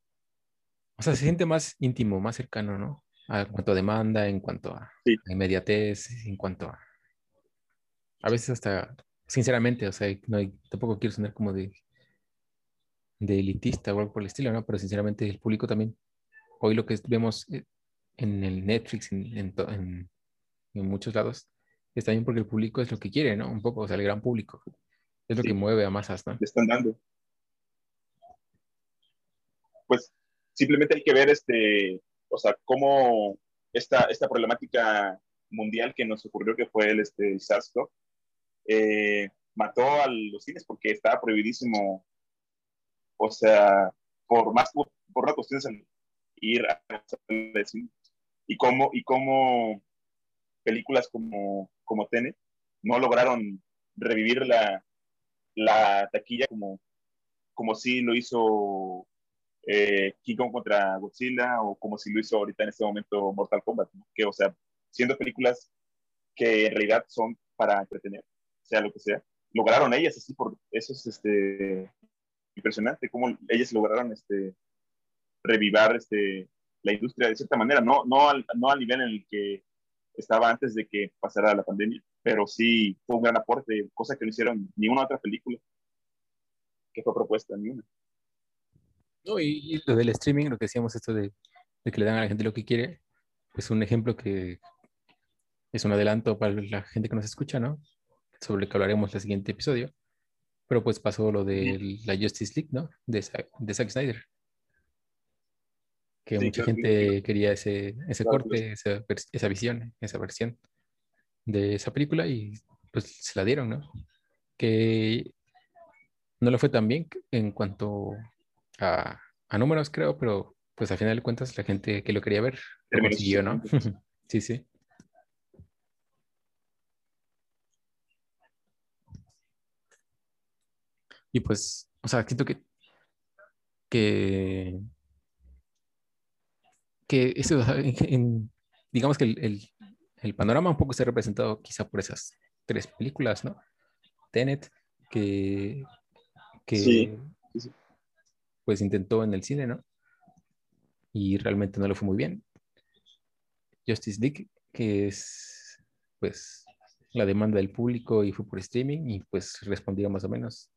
O sea, se siente más íntimo, más cercano, ¿no? en cuanto a demanda, en cuanto a, inmediatez, en cuanto a... A veces hasta, sinceramente, o sea, no tampoco quiero sonar como de, de elitista o algo por el estilo, ¿no? Pero sinceramente el público también, hoy lo que vemos eh, en el Netflix, en, en, en, muchos lados, es también porque el público es lo que quiere, ¿no? Un poco, o sea, el gran público. Es lo que mueve a masas, ¿no? Le están dando. Pues simplemente hay que ver, este, o sea, cómo esta, esta problemática mundial que nos ocurrió, que fue el, este, SARS-CoV, eh, mató a los cines porque estaba prohibidísimo O sea, por más por, una cuestión de ir a cine. Y cómo, y cómo películas como, como Tenet no lograron revivir la, la taquilla como, como si lo hizo eh, King Kong contra Godzilla o como si lo hizo ahorita en este momento Mortal Kombat, que o sea, siendo películas que en realidad son para entretener, sea lo que sea, lograron ellas así por eso es este impresionante cómo ellas lograron este revivar este la industria de cierta manera, no no al, no al nivel en el que estaba antes de que pasara la pandemia, pero sí fue un gran aporte, cosa que no hicieron ni una otra película que fue propuesta, ni una. No, y, lo del streaming, lo que decíamos, esto de, que le dan a la gente lo que quiere, pues un ejemplo que es un adelanto para la gente que nos escucha, ¿no? Sobre lo que hablaremos el siguiente episodio. Pero pues pasó lo de la Justice League, ¿no? De, de Zack Snyder. Que mucha gente quería ese, ese corte, esa, esa visión, esa versión de esa película y pues se la dieron, ¿no? Que no le fue tan bien en cuanto a, números, creo, pero pues a final de cuentas la gente que lo quería ver lo consiguió, ¿no? sí, sí. Y pues, o sea, siento que, que, que eso, digamos que el, el, panorama un poco está representado quizá por esas tres películas, ¿no? Tenet, que, que sí pues intentó en el cine, ¿no? Y realmente no le fue muy bien. Justice League, que es pues la demanda del público y fue por streaming y pues respondió más o menos.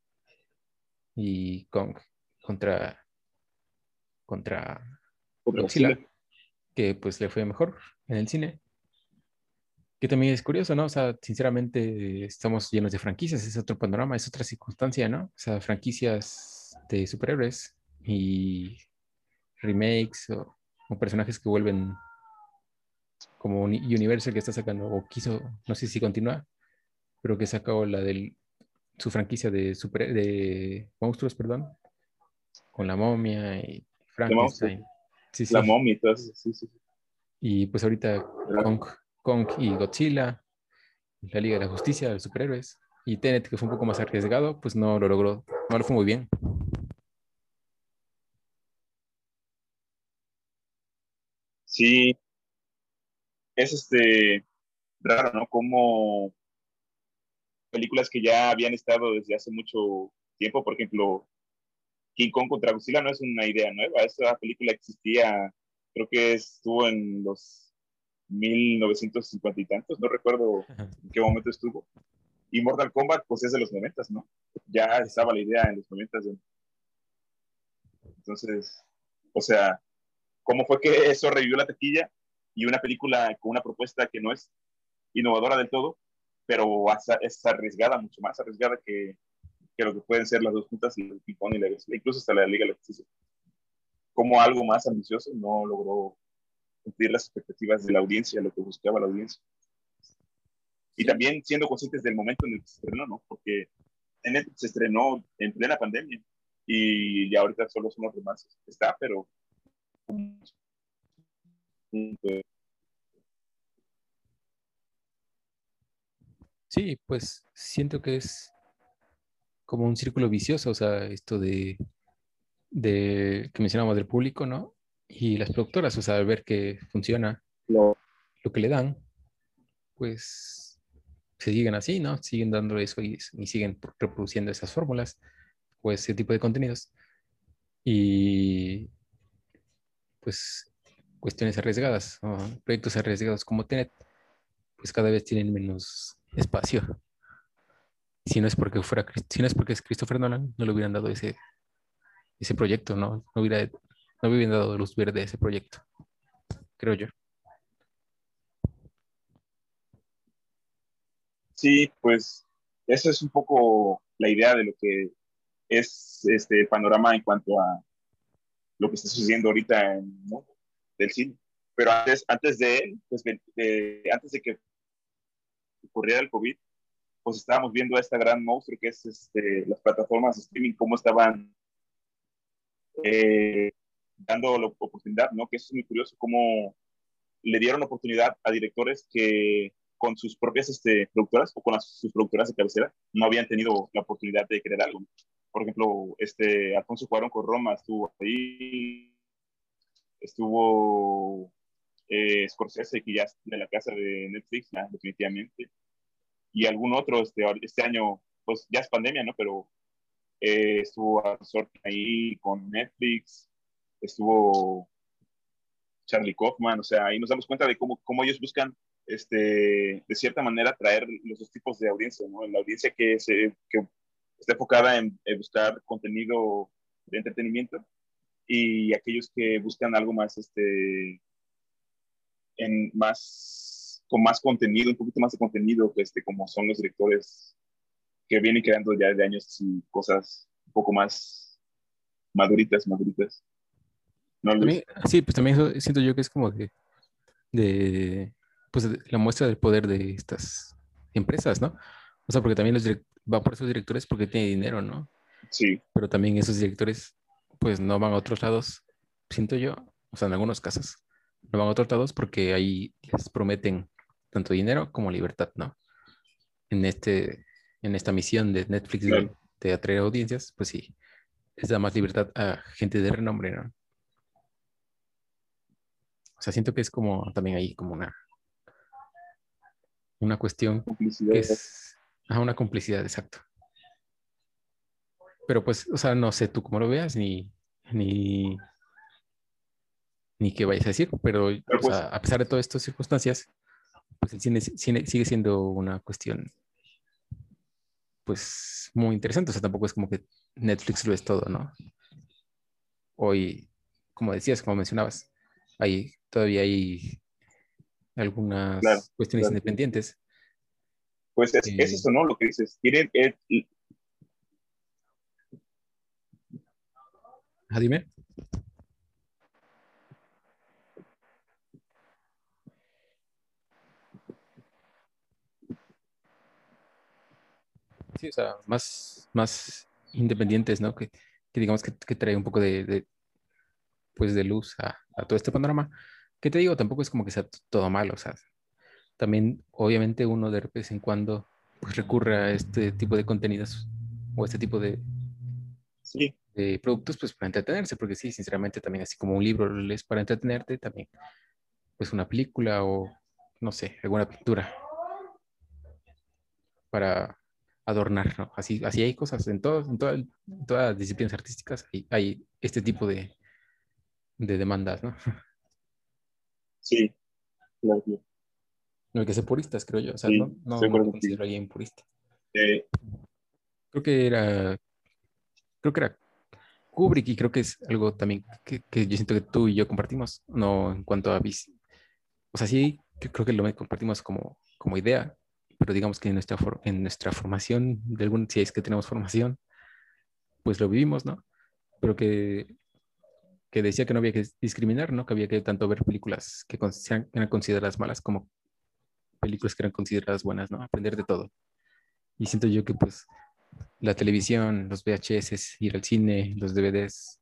Y Kong contra contra Godzilla, que pues le fue mejor en el cine. Que también es curioso, ¿no? O sea, sinceramente estamos llenos de franquicias, es otro panorama, es otra circunstancia, ¿no? O sea, franquicias de superhéroes y remakes o, personajes que vuelven como Universal que está sacando, o quiso, no sé si continúa, pero que sacó la de su franquicia de, super, de monstruos, perdón, con la momia y Frankenstein. Sí, La momia y todo eso, sí, sí. Y pues ahorita Kong, Kong y Godzilla, la Liga de la Justicia, los superhéroes. Y Tenet, que fue un poco más arriesgado, pues no lo logró, no lo fue muy bien. sí es este raro, ¿no? Como películas que ya habían estado desde hace mucho tiempo, por ejemplo, King Kong contra Godzilla no es una idea nueva, esa película existía, creo que estuvo en los 1950 y tantos, no recuerdo en qué momento estuvo. Y Mortal Kombat, pues es de los 90, ¿no? Ya estaba la idea en los 90. Entonces, o sea, cómo fue que eso revivió la taquilla y una película con una propuesta que no es innovadora del todo, pero es arriesgada, mucho más arriesgada que, que lo que pueden ser las dos juntas, el ping y la incluso hasta la Liga de la Justicia. Como algo más ambicioso no logró cumplir las expectativas de la audiencia, lo que buscaba la audiencia. Y también siendo conscientes del momento en el que se estrenó, ¿no? Porque en se estrenó en plena pandemia y ya ahorita solo son los demás. Está, pero Sí, pues siento que es como un círculo vicioso, o sea, esto de, de que mencionamos del público, ¿no? Y las productoras, o sea, al ver que funciona lo que le dan, pues se siguen así, ¿no? Siguen dando eso y, y siguen reproduciendo esas fórmulas o ese tipo de contenidos. Y pues cuestiones arriesgadas, proyectos arriesgados como Tenet, pues cada vez tienen menos espacio. Si no es porque fuera, si no es porque es Christopher Nolan, no le hubieran dado ese, ese proyecto, ¿no? No, hubiera, no hubieran dado luz verde a ese proyecto, creo yo. Sí, pues eso es un poco la idea de lo que es este panorama en cuanto a lo que está sucediendo ahorita en el del cine. Pero antes, antes de él, pues, antes de que ocurriera el COVID, pues estábamos viendo a esta gran monstruo que es este, las plataformas de streaming, cómo estaban eh, dando la oportunidad, ¿no? Que eso es muy curioso, cómo le dieron oportunidad a directores que con sus propias este, productoras o con sus productoras de cabecera no habían tenido la oportunidad de crear algo. Por ejemplo, este, Alfonso Cuarón con Roma estuvo ahí, estuvo eh, Scorsese, que ya es de la casa de Netflix, definitivamente, y algún otro este, este año, pues ya es pandemia, ¿no? Pero eh, estuvo ahí con Netflix, estuvo Charlie Kaufman, o sea, ahí nos damos cuenta de cómo, cómo ellos buscan, este, de cierta manera, traer los dos tipos de audiencia, ¿no? La audiencia que, se, que está enfocada en, buscar contenido de entretenimiento y aquellos que buscan algo más, este, en más, con más contenido, un poquito más de contenido, este, como son los directores que vienen creando ya de años y cosas un poco más maduritas, maduritas sí, pues también siento yo que es como de, de pues la muestra del poder de estas empresas, ¿no? O sea, porque también los va por esos directores porque tiene dinero, ¿no? Sí. Pero también esos directores, pues no van a otros lados, siento yo, o sea, en algunos casos, no van a otros lados porque ahí les prometen tanto dinero como libertad, ¿no? En, este, en esta misión de Netflix de, de atraer audiencias, pues sí, les da más libertad a gente de renombre, ¿no? sea, siento que es como también ahí como una, una cuestión complicidad. es una complicidad, exacto. Pero pues, o sea, no sé tú cómo lo veas, ni, ni, ni qué vayas a decir, pero, pues a pesar de todas estas circunstancias, pues el cine, sigue siendo una cuestión, pues, muy interesante. O sea, tampoco es como que Netflix lo es todo, ¿no? Hoy, como decías, como mencionabas, hay todavía hay algunas cuestiones independientes. Pues es, eso, ¿no? Lo que dices. Tienen. Ah, dime. Sí, o sea, más, más independientes, ¿no? Que, digamos que, trae un poco de, pues de luz a, a todo este panorama. ¿Qué te digo? Tampoco es como que sea todo malo, o sea, también obviamente uno de vez en cuando pues recurre a este tipo de contenidos o este tipo de, de productos pues para entretenerse, porque sí, sinceramente también así como un libro lo lees para entretenerte, también pues una película o no sé, alguna pintura para adornar, ¿no? Así, así hay cosas en, todo, en, todas las disciplinas artísticas, hay, hay este tipo de, de demandas, ¿no? Sí, claro. No hay que ser puristas, creo yo. O sea, no, no, no considero alguien purista. Creo que era. Creo que era Kubrick y creo que es algo también que, que yo siento que tú y yo compartimos, no en cuanto a O sea, sí, creo que lo compartimos como, como idea, pero digamos que en nuestra, en nuestra formación, de algún, si es que tenemos formación, pues lo vivimos, ¿no? Pero que que decía que no había que discriminar, ¿no? Que había que tanto ver películas que eran consideradas malas como películas que eran consideradas buenas, ¿no? Aprender de todo. Y siento yo que pues la televisión, los VHS, ir al cine, los DVDs,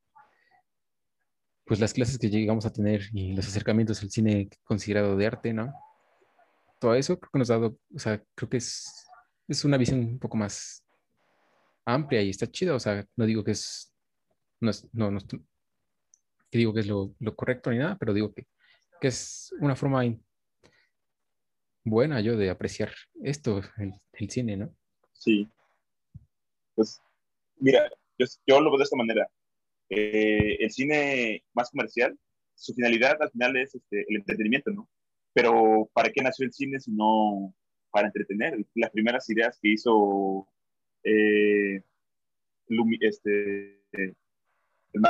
pues las clases que llegamos a tener y los acercamientos al cine considerado de arte, ¿no? Todo eso creo que nos ha dado, o sea, creo que es, es una visión un poco más amplia y está chido, o sea, no digo que es, no, es, no, no, que digo que es lo, correcto ni nada, pero digo que, que es una forma buena yo de apreciar esto, el, cine, ¿no? Sí. Pues, mira, yo, lo veo de esta manera. Eh, el cine más comercial, su finalidad al final es este, el entretenimiento, ¿no? Pero ¿para qué nació el cine si no para entretener? Las primeras ideas que hizo eh, este, el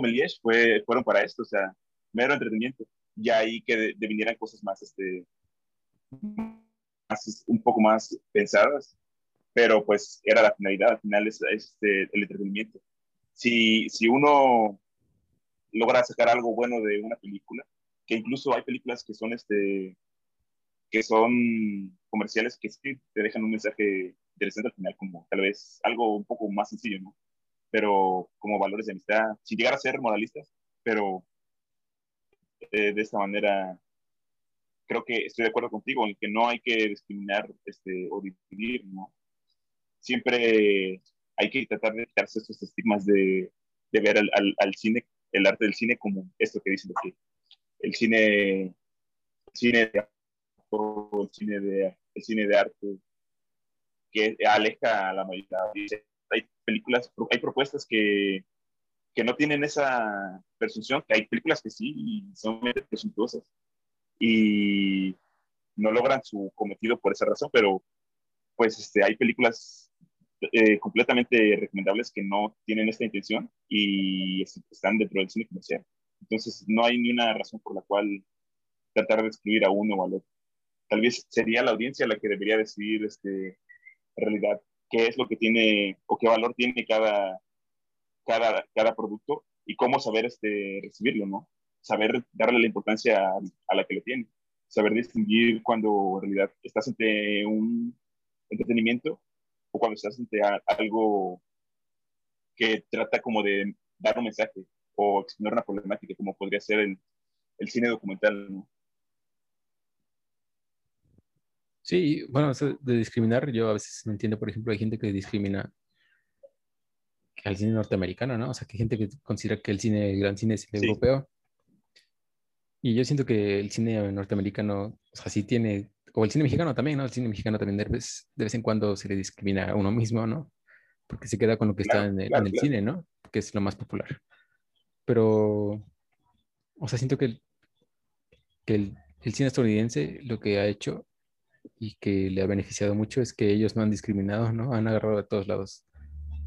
Melies fue, fueron para esto, o sea, mero entretenimiento. Y ahí que vinieran cosas más, este, un poco más pensadas, pero pues era la finalidad, al final es, este, el entretenimiento. Si, si uno logra sacar algo bueno de una película, que incluso hay películas que son, este, que son comerciales que sí te dejan un mensaje interesante al final, como tal vez algo un poco más sencillo, ¿no? pero como valores de amistad, sin llegar a ser moralistas, pero eh, de esta manera creo que estoy de acuerdo contigo en que no hay que discriminar este, o dividir, ¿no? Siempre hay que tratar de quitarse estos estigmas de, ver al, al, cine, el arte del cine como esto que dicen que el cine, el cine de el cine de, el cine de arte que aleja a la mayoría. Hay películas, hay propuestas que, que no tienen esa presunción, hay películas que sí son presuntuosas y no logran su cometido por esa razón, pero pues este, hay películas eh, completamente recomendables que no tienen esta intención y están dentro del cine comercial. Entonces no hay ni una razón por la cual tratar de excluir a uno o al otro. Tal vez sería la audiencia la que debería decidir este, en realidad qué es lo que tiene o qué valor tiene cada, cada, cada producto y cómo saber este, recibirlo, ¿no? saber darle la importancia a, la que lo tiene, saber distinguir cuando en realidad estás ante un entretenimiento o cuando estás ante algo que trata como de dar un mensaje o exponer una problemática, como podría ser el, el cine documental. ¿no? Sí, bueno, de discriminar, yo a veces no entiendo, por ejemplo, hay gente que discrimina al cine norteamericano, ¿no? O sea, que hay gente que considera que el cine, el gran cine es el europeo y yo siento que el cine norteamericano, o sea, sí tiene, o el cine mexicano también, ¿no? El cine mexicano también de vez, de vez en cuando se le discrimina a uno mismo, ¿no? Porque se queda con lo que está en el, cine, ¿no? Que es lo más popular. Pero, o sea, siento que el, que el, el cine estadounidense lo que ha hecho y que le ha beneficiado mucho es que ellos no han discriminado, ¿no? Han agarrado de todos lados.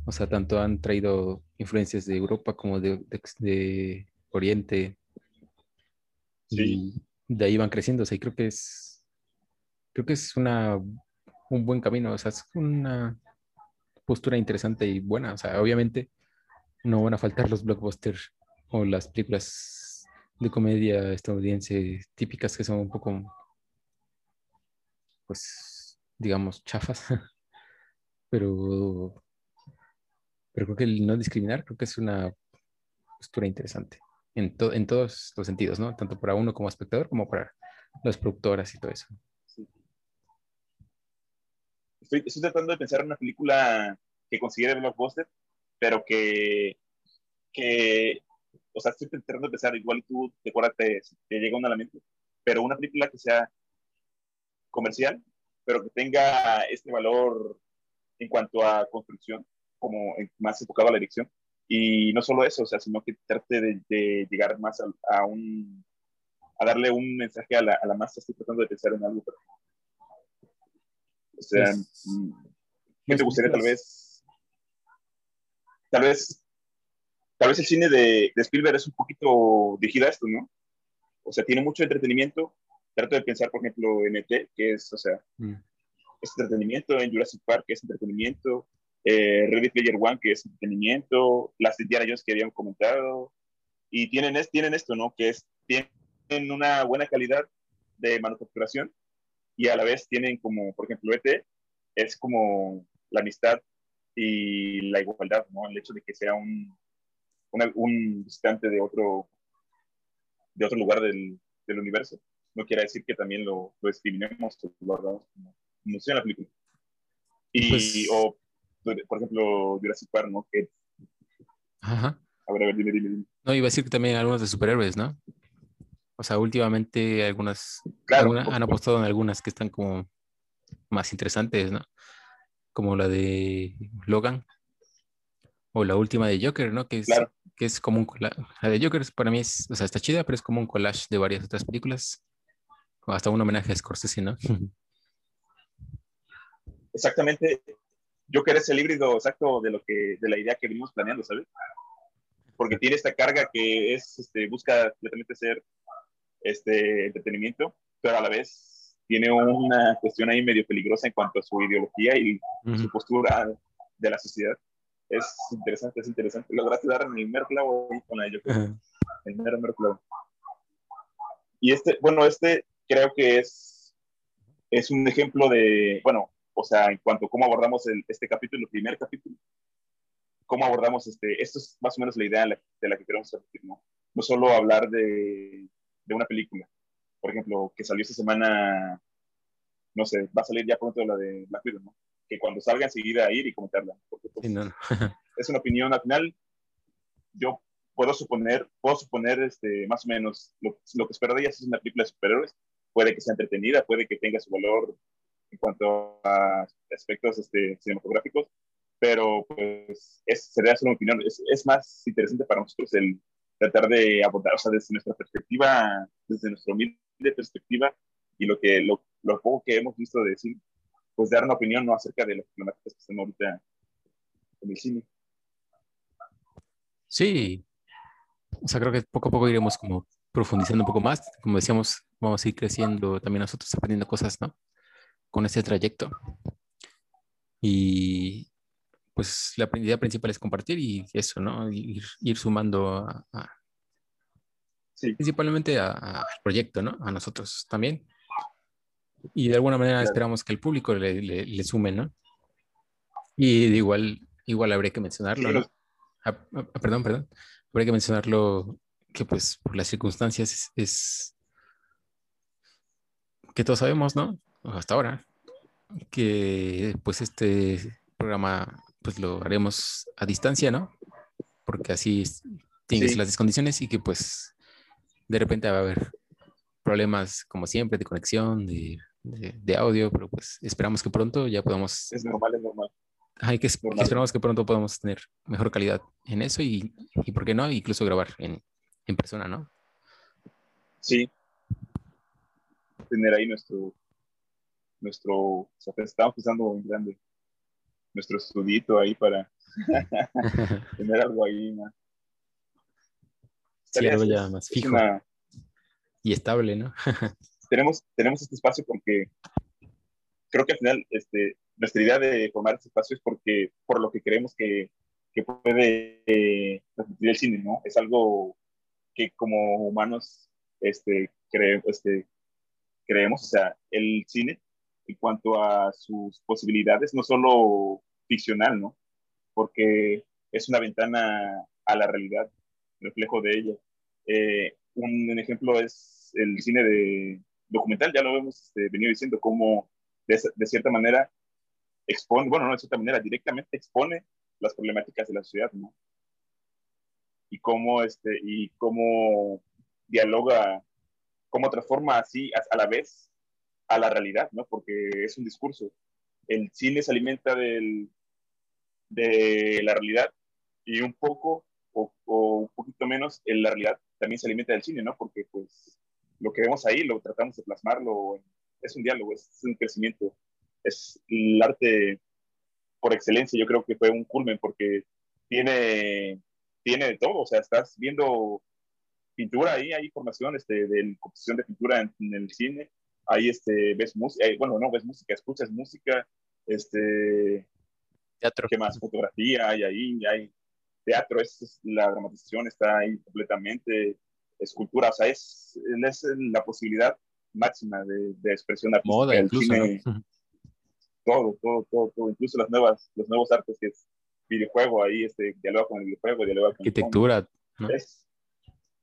O sea, tanto han traído influencias de Europa como de, de, de Oriente, y de ahí van creciendo. O sea, y creo que es, creo que es una, un buen camino. O sea, es una postura interesante y buena. O sea, obviamente no van a faltar los blockbusters o las películas de comedia estadounidense típicas que son un poco, pues, digamos, chafas. pero, pero creo que el no discriminar creo que es una postura interesante en, en todos los sentidos, ¿no? Tanto para uno como espectador como para las productoras y todo eso. Estoy, estoy, tratando de pensar en una película que considere blockbuster, pero que, que, o sea, estoy tratando de pensar, igual tú, te acuerdas, te, llega una a la mente, pero una película que sea comercial, pero que tenga este valor en cuanto a construcción, como más enfocado a la dirección, y no solo eso, o sea, sino que trate de, llegar más a, un, a darle un mensaje a la, a la masa. Estoy tratando de pensar en algo, pero, o sea, pues, ¿qué te gustaría tal vez? Tal vez, tal vez el cine de, de Spielberg es un poquito dirigido a esto, ¿no? O sea, tiene mucho entretenimiento. Trato de pensar, por ejemplo, en ET, que es, o sea, mm. es entretenimiento, en Jurassic Park, que es entretenimiento, eh, Ready Player One, que es entretenimiento, las Indiana Jones que habían comentado, y tienen, es, tienen esto, ¿no? Que es, tienen una buena calidad de manufacturación y a la vez tienen como, por ejemplo, ET, es como la amistad y la igualdad, ¿no? El hecho de que sea un, un, visitante de otro, de otro lugar del, del, universo, no quiere decir que también lo, lo discriminemos o lo hagamos como, como en la película. Y, pues, o por ejemplo, Jurassic Park, ¿no? Que... Ajá. A ver, a ver, dime, dime, dime. No, iba a decir que también algunos de superhéroes, ¿no? O sea, últimamente algunas claro, han apostado en algunas que están como más interesantes, ¿no? Como la de Logan o la última de Joker, ¿no? Que es, que es como un collage. La de Joker para mí es, o sea, está chida, pero es como un collage de varias otras películas. Hasta un homenaje a Scorsese, ¿no? Exactamente yo quiero ese híbrido exacto de lo que de la idea que venimos planeando, ¿sabes? Porque tiene esta carga que es este, busca completamente ser este entretenimiento, pero a la vez tiene una cuestión ahí medio peligrosa en cuanto a su ideología y su postura de la sociedad. Es interesante, es interesante. Lograste dar el mero clavo con ello. El mero, mero clavo. Y este, bueno, este creo que es, es un ejemplo de, bueno, o sea, en cuanto a cómo abordamos este capítulo, el primer capítulo, cómo abordamos este, esto es más o menos la idea de la, que queremos partir, ¿no? No solo hablar de, de, una película, por ejemplo, que salió esta semana, no sé, va a salir ya pronto la de Black Widow, ¿no? Que cuando salga enseguida ir y comentarla, porque pues, es una opinión. Al final, yo puedo suponer, puedo suponer este, más o menos lo, lo que espero de ella es una película de superhéroes, puede que sea entretenida, puede que tenga su valor en cuanto a aspectos este, cinematográficos, pero pues es, sería solo una opinión. Es, es, más interesante para nosotros el tratar de abordar, o sea, desde nuestra perspectiva, desde nuestra humilde perspectiva y lo, que, lo, lo poco que hemos visto de decir, pues dar una opinión no acerca de las problemáticas que están ahorita en el cine. Sí, o sea, creo que poco a poco iremos como profundizando un poco más. Como decíamos, vamos a ir creciendo también nosotros, aprendiendo cosas, ¿no? Con este trayecto. Y pues la idea principal es compartir y eso, ¿no? Ir, ir sumando a, principalmente al proyecto, ¿no? A nosotros también. Y de alguna manera esperamos que el público le, le, sume, ¿no? Y igual, igual habría que mencionarlo, ¿no? Ah, ah, perdón, perdón. Habría que mencionarlo que pues por las circunstancias es, que todos sabemos, ¿no? Hasta ahora, que pues este programa pues lo haremos a distancia, ¿no? Porque así tienes las condiciones y que pues de repente va a haber problemas como siempre de conexión, de, de, audio, pero pues esperamos que pronto ya podamos... Es normal, es normal. Hay que, esperamos que pronto podamos tener mejor calidad en eso y, y ¿por qué no? Incluso grabar en, en persona, ¿no? Sí. Tener ahí nuestro, nuestro, o sea, estamos pensando en grande, nuestro estudito ahí para tener algo ahí más. Sí, algo ya más fijo y estable, ¿no? tenemos, tenemos este espacio porque creo que al final este, nuestra idea de formar este espacio es porque por lo que creemos que, que puede eh, transmitir el cine, ¿no? Es algo que como humanos este, este, creemos, o sea, el cine en cuanto a sus posibilidades, no solo ficcional, ¿no? Porque es una ventana a la realidad, reflejo de ella. Eh, un, ejemplo es el cine de documental, ya lo hemos este, venido diciendo, cómo de, de, cierta manera expone, bueno, no de cierta manera, directamente expone las problemáticas de la sociedad, ¿no? Y cómo, este, y cómo dialoga, cómo transforma así a la vez a la realidad, ¿no? Porque es un discurso. El cine se alimenta del, de la realidad y un poco o, un poquito menos en la realidad también se alimenta del cine, ¿no? Porque pues lo que vemos ahí lo tratamos de plasmarlo, es un diálogo, es un crecimiento, es el arte por excelencia, yo creo que fue un culmen porque tiene, tiene de todo, o sea, estás viendo pintura ahí, hay información este, de composición de pintura en, el cine, ahí este, ves música, eh, bueno, no ves música, escuchas música, este, Teatro. ¿Qué más? Fotografía hay ahí, hay teatro, es, la dramatización está ahí completamente, escultura, o sea, es, es la posibilidad máxima de, de expresión artística. Moda, incluso. Todo, todo, todo, todo, incluso las nuevas, los nuevos artes que es videojuego, ahí este, dialoga con el videojuego, dialoga con Arquitectura. Es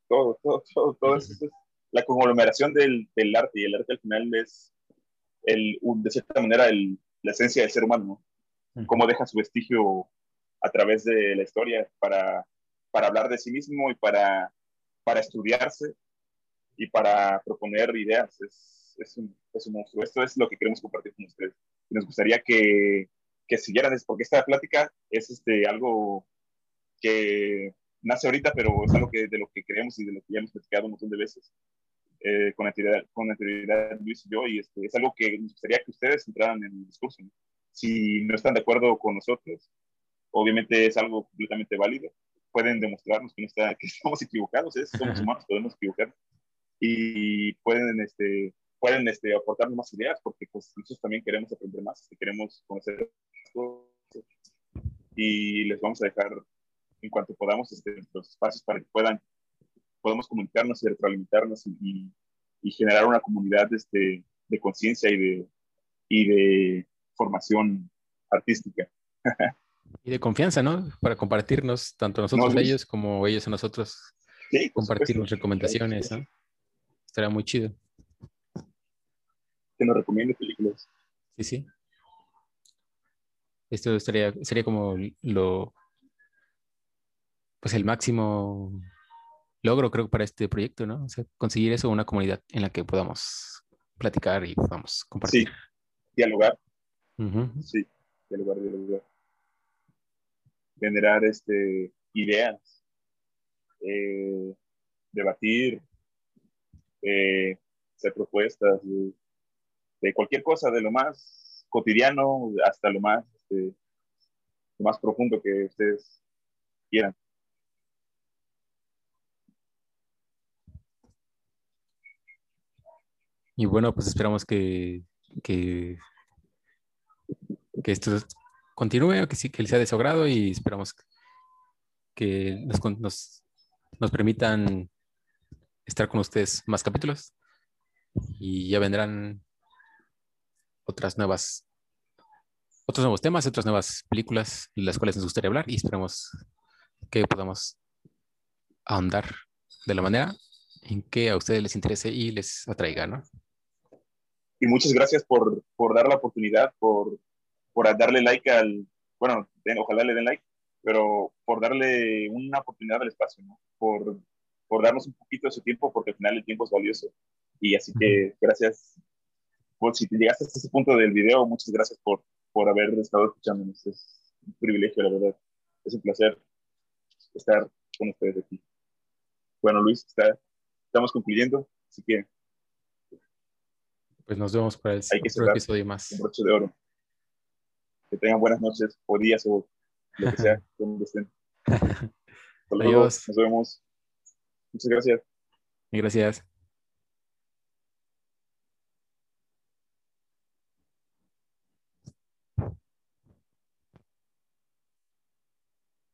todo, todo, todo, todo eso es la conglomeración del, del, arte y el arte al final es el, de cierta manera el, la esencia del ser humano, ¿no? cómo deja su vestigio a través de la historia para, para hablar de sí mismo y para, para estudiarse y para proponer ideas. Es, es, un, es, un, monstruo. Esto es lo que queremos compartir con ustedes. Y nos gustaría que, que siguieran, porque esta plática es este, algo que nace ahorita, pero es algo que, de lo que creemos y de lo que ya hemos platicado un montón de veces eh, con, anterioridad, con Luis y yo, y este, es algo que nos gustaría que ustedes entraran en el discurso. ¿no? Si no están de acuerdo con nosotros, obviamente es algo completamente válido. Pueden demostrarnos que, no está, que estamos equivocados, ¿eh? somos humanos, podemos equivocar. Y pueden, este, pueden este, aportarnos más ideas, porque pues, nosotros también queremos aprender más, este, queremos conocer y les vamos a dejar en cuanto podamos este, los espacios para que puedan podamos comunicarnos y retroalimentarnos y, y, generar una comunidad este, de conciencia y de, y de formación artística. Y de confianza, ¿no? Para compartirnos, tanto nosotros a ellos como ellos a nosotros. Sí, compartir recomendaciones, ¿no? Estaría muy chido. Que nos recomiende películas. Sí, sí. Esto estaría, sería como lo, pues el máximo logro, creo, para este proyecto, ¿no? O sea, conseguir eso, una comunidad en la que podamos platicar y podamos compartir. Sí, dialogar. Sí, dialogar, dialogar. Generar este, ideas, eh, debatir, eh, hacer propuestas de cualquier cosa, de lo más cotidiano hasta lo más, este, más profundo que ustedes quieran. Y bueno, pues esperamos que, que, que esto continúe, que sí, que sea de su agrado y esperamos que nos, nos, nos permitan estar con ustedes más capítulos y ya vendrán otras nuevas, otros nuevos temas, otras nuevas películas, las cuales nos gustaría hablar y esperemos que podamos ahondar de la manera en que a ustedes les interese y les atraiga, ¿no? Y muchas gracias por, por dar la oportunidad, por, por darle like al, bueno, ojalá le den like, pero por darle una oportunidad al espacio, ¿no? Por, por darnos un poquito de su tiempo, porque al final el tiempo es valioso. Y así que gracias si te llegaste hasta ese punto del video, muchas gracias por, por haber estado escuchándonos. Es un privilegio, la verdad. Es un placer estar con ustedes aquí. Bueno, Luis, está, estamos concluyendo, así que... Pues nos vemos para el otro episodio más. Un broche de oro. Que tengan buenas noches o días o lo que sea, donde estén. Adiós. Nos vemos. Muchas gracias. Gracias.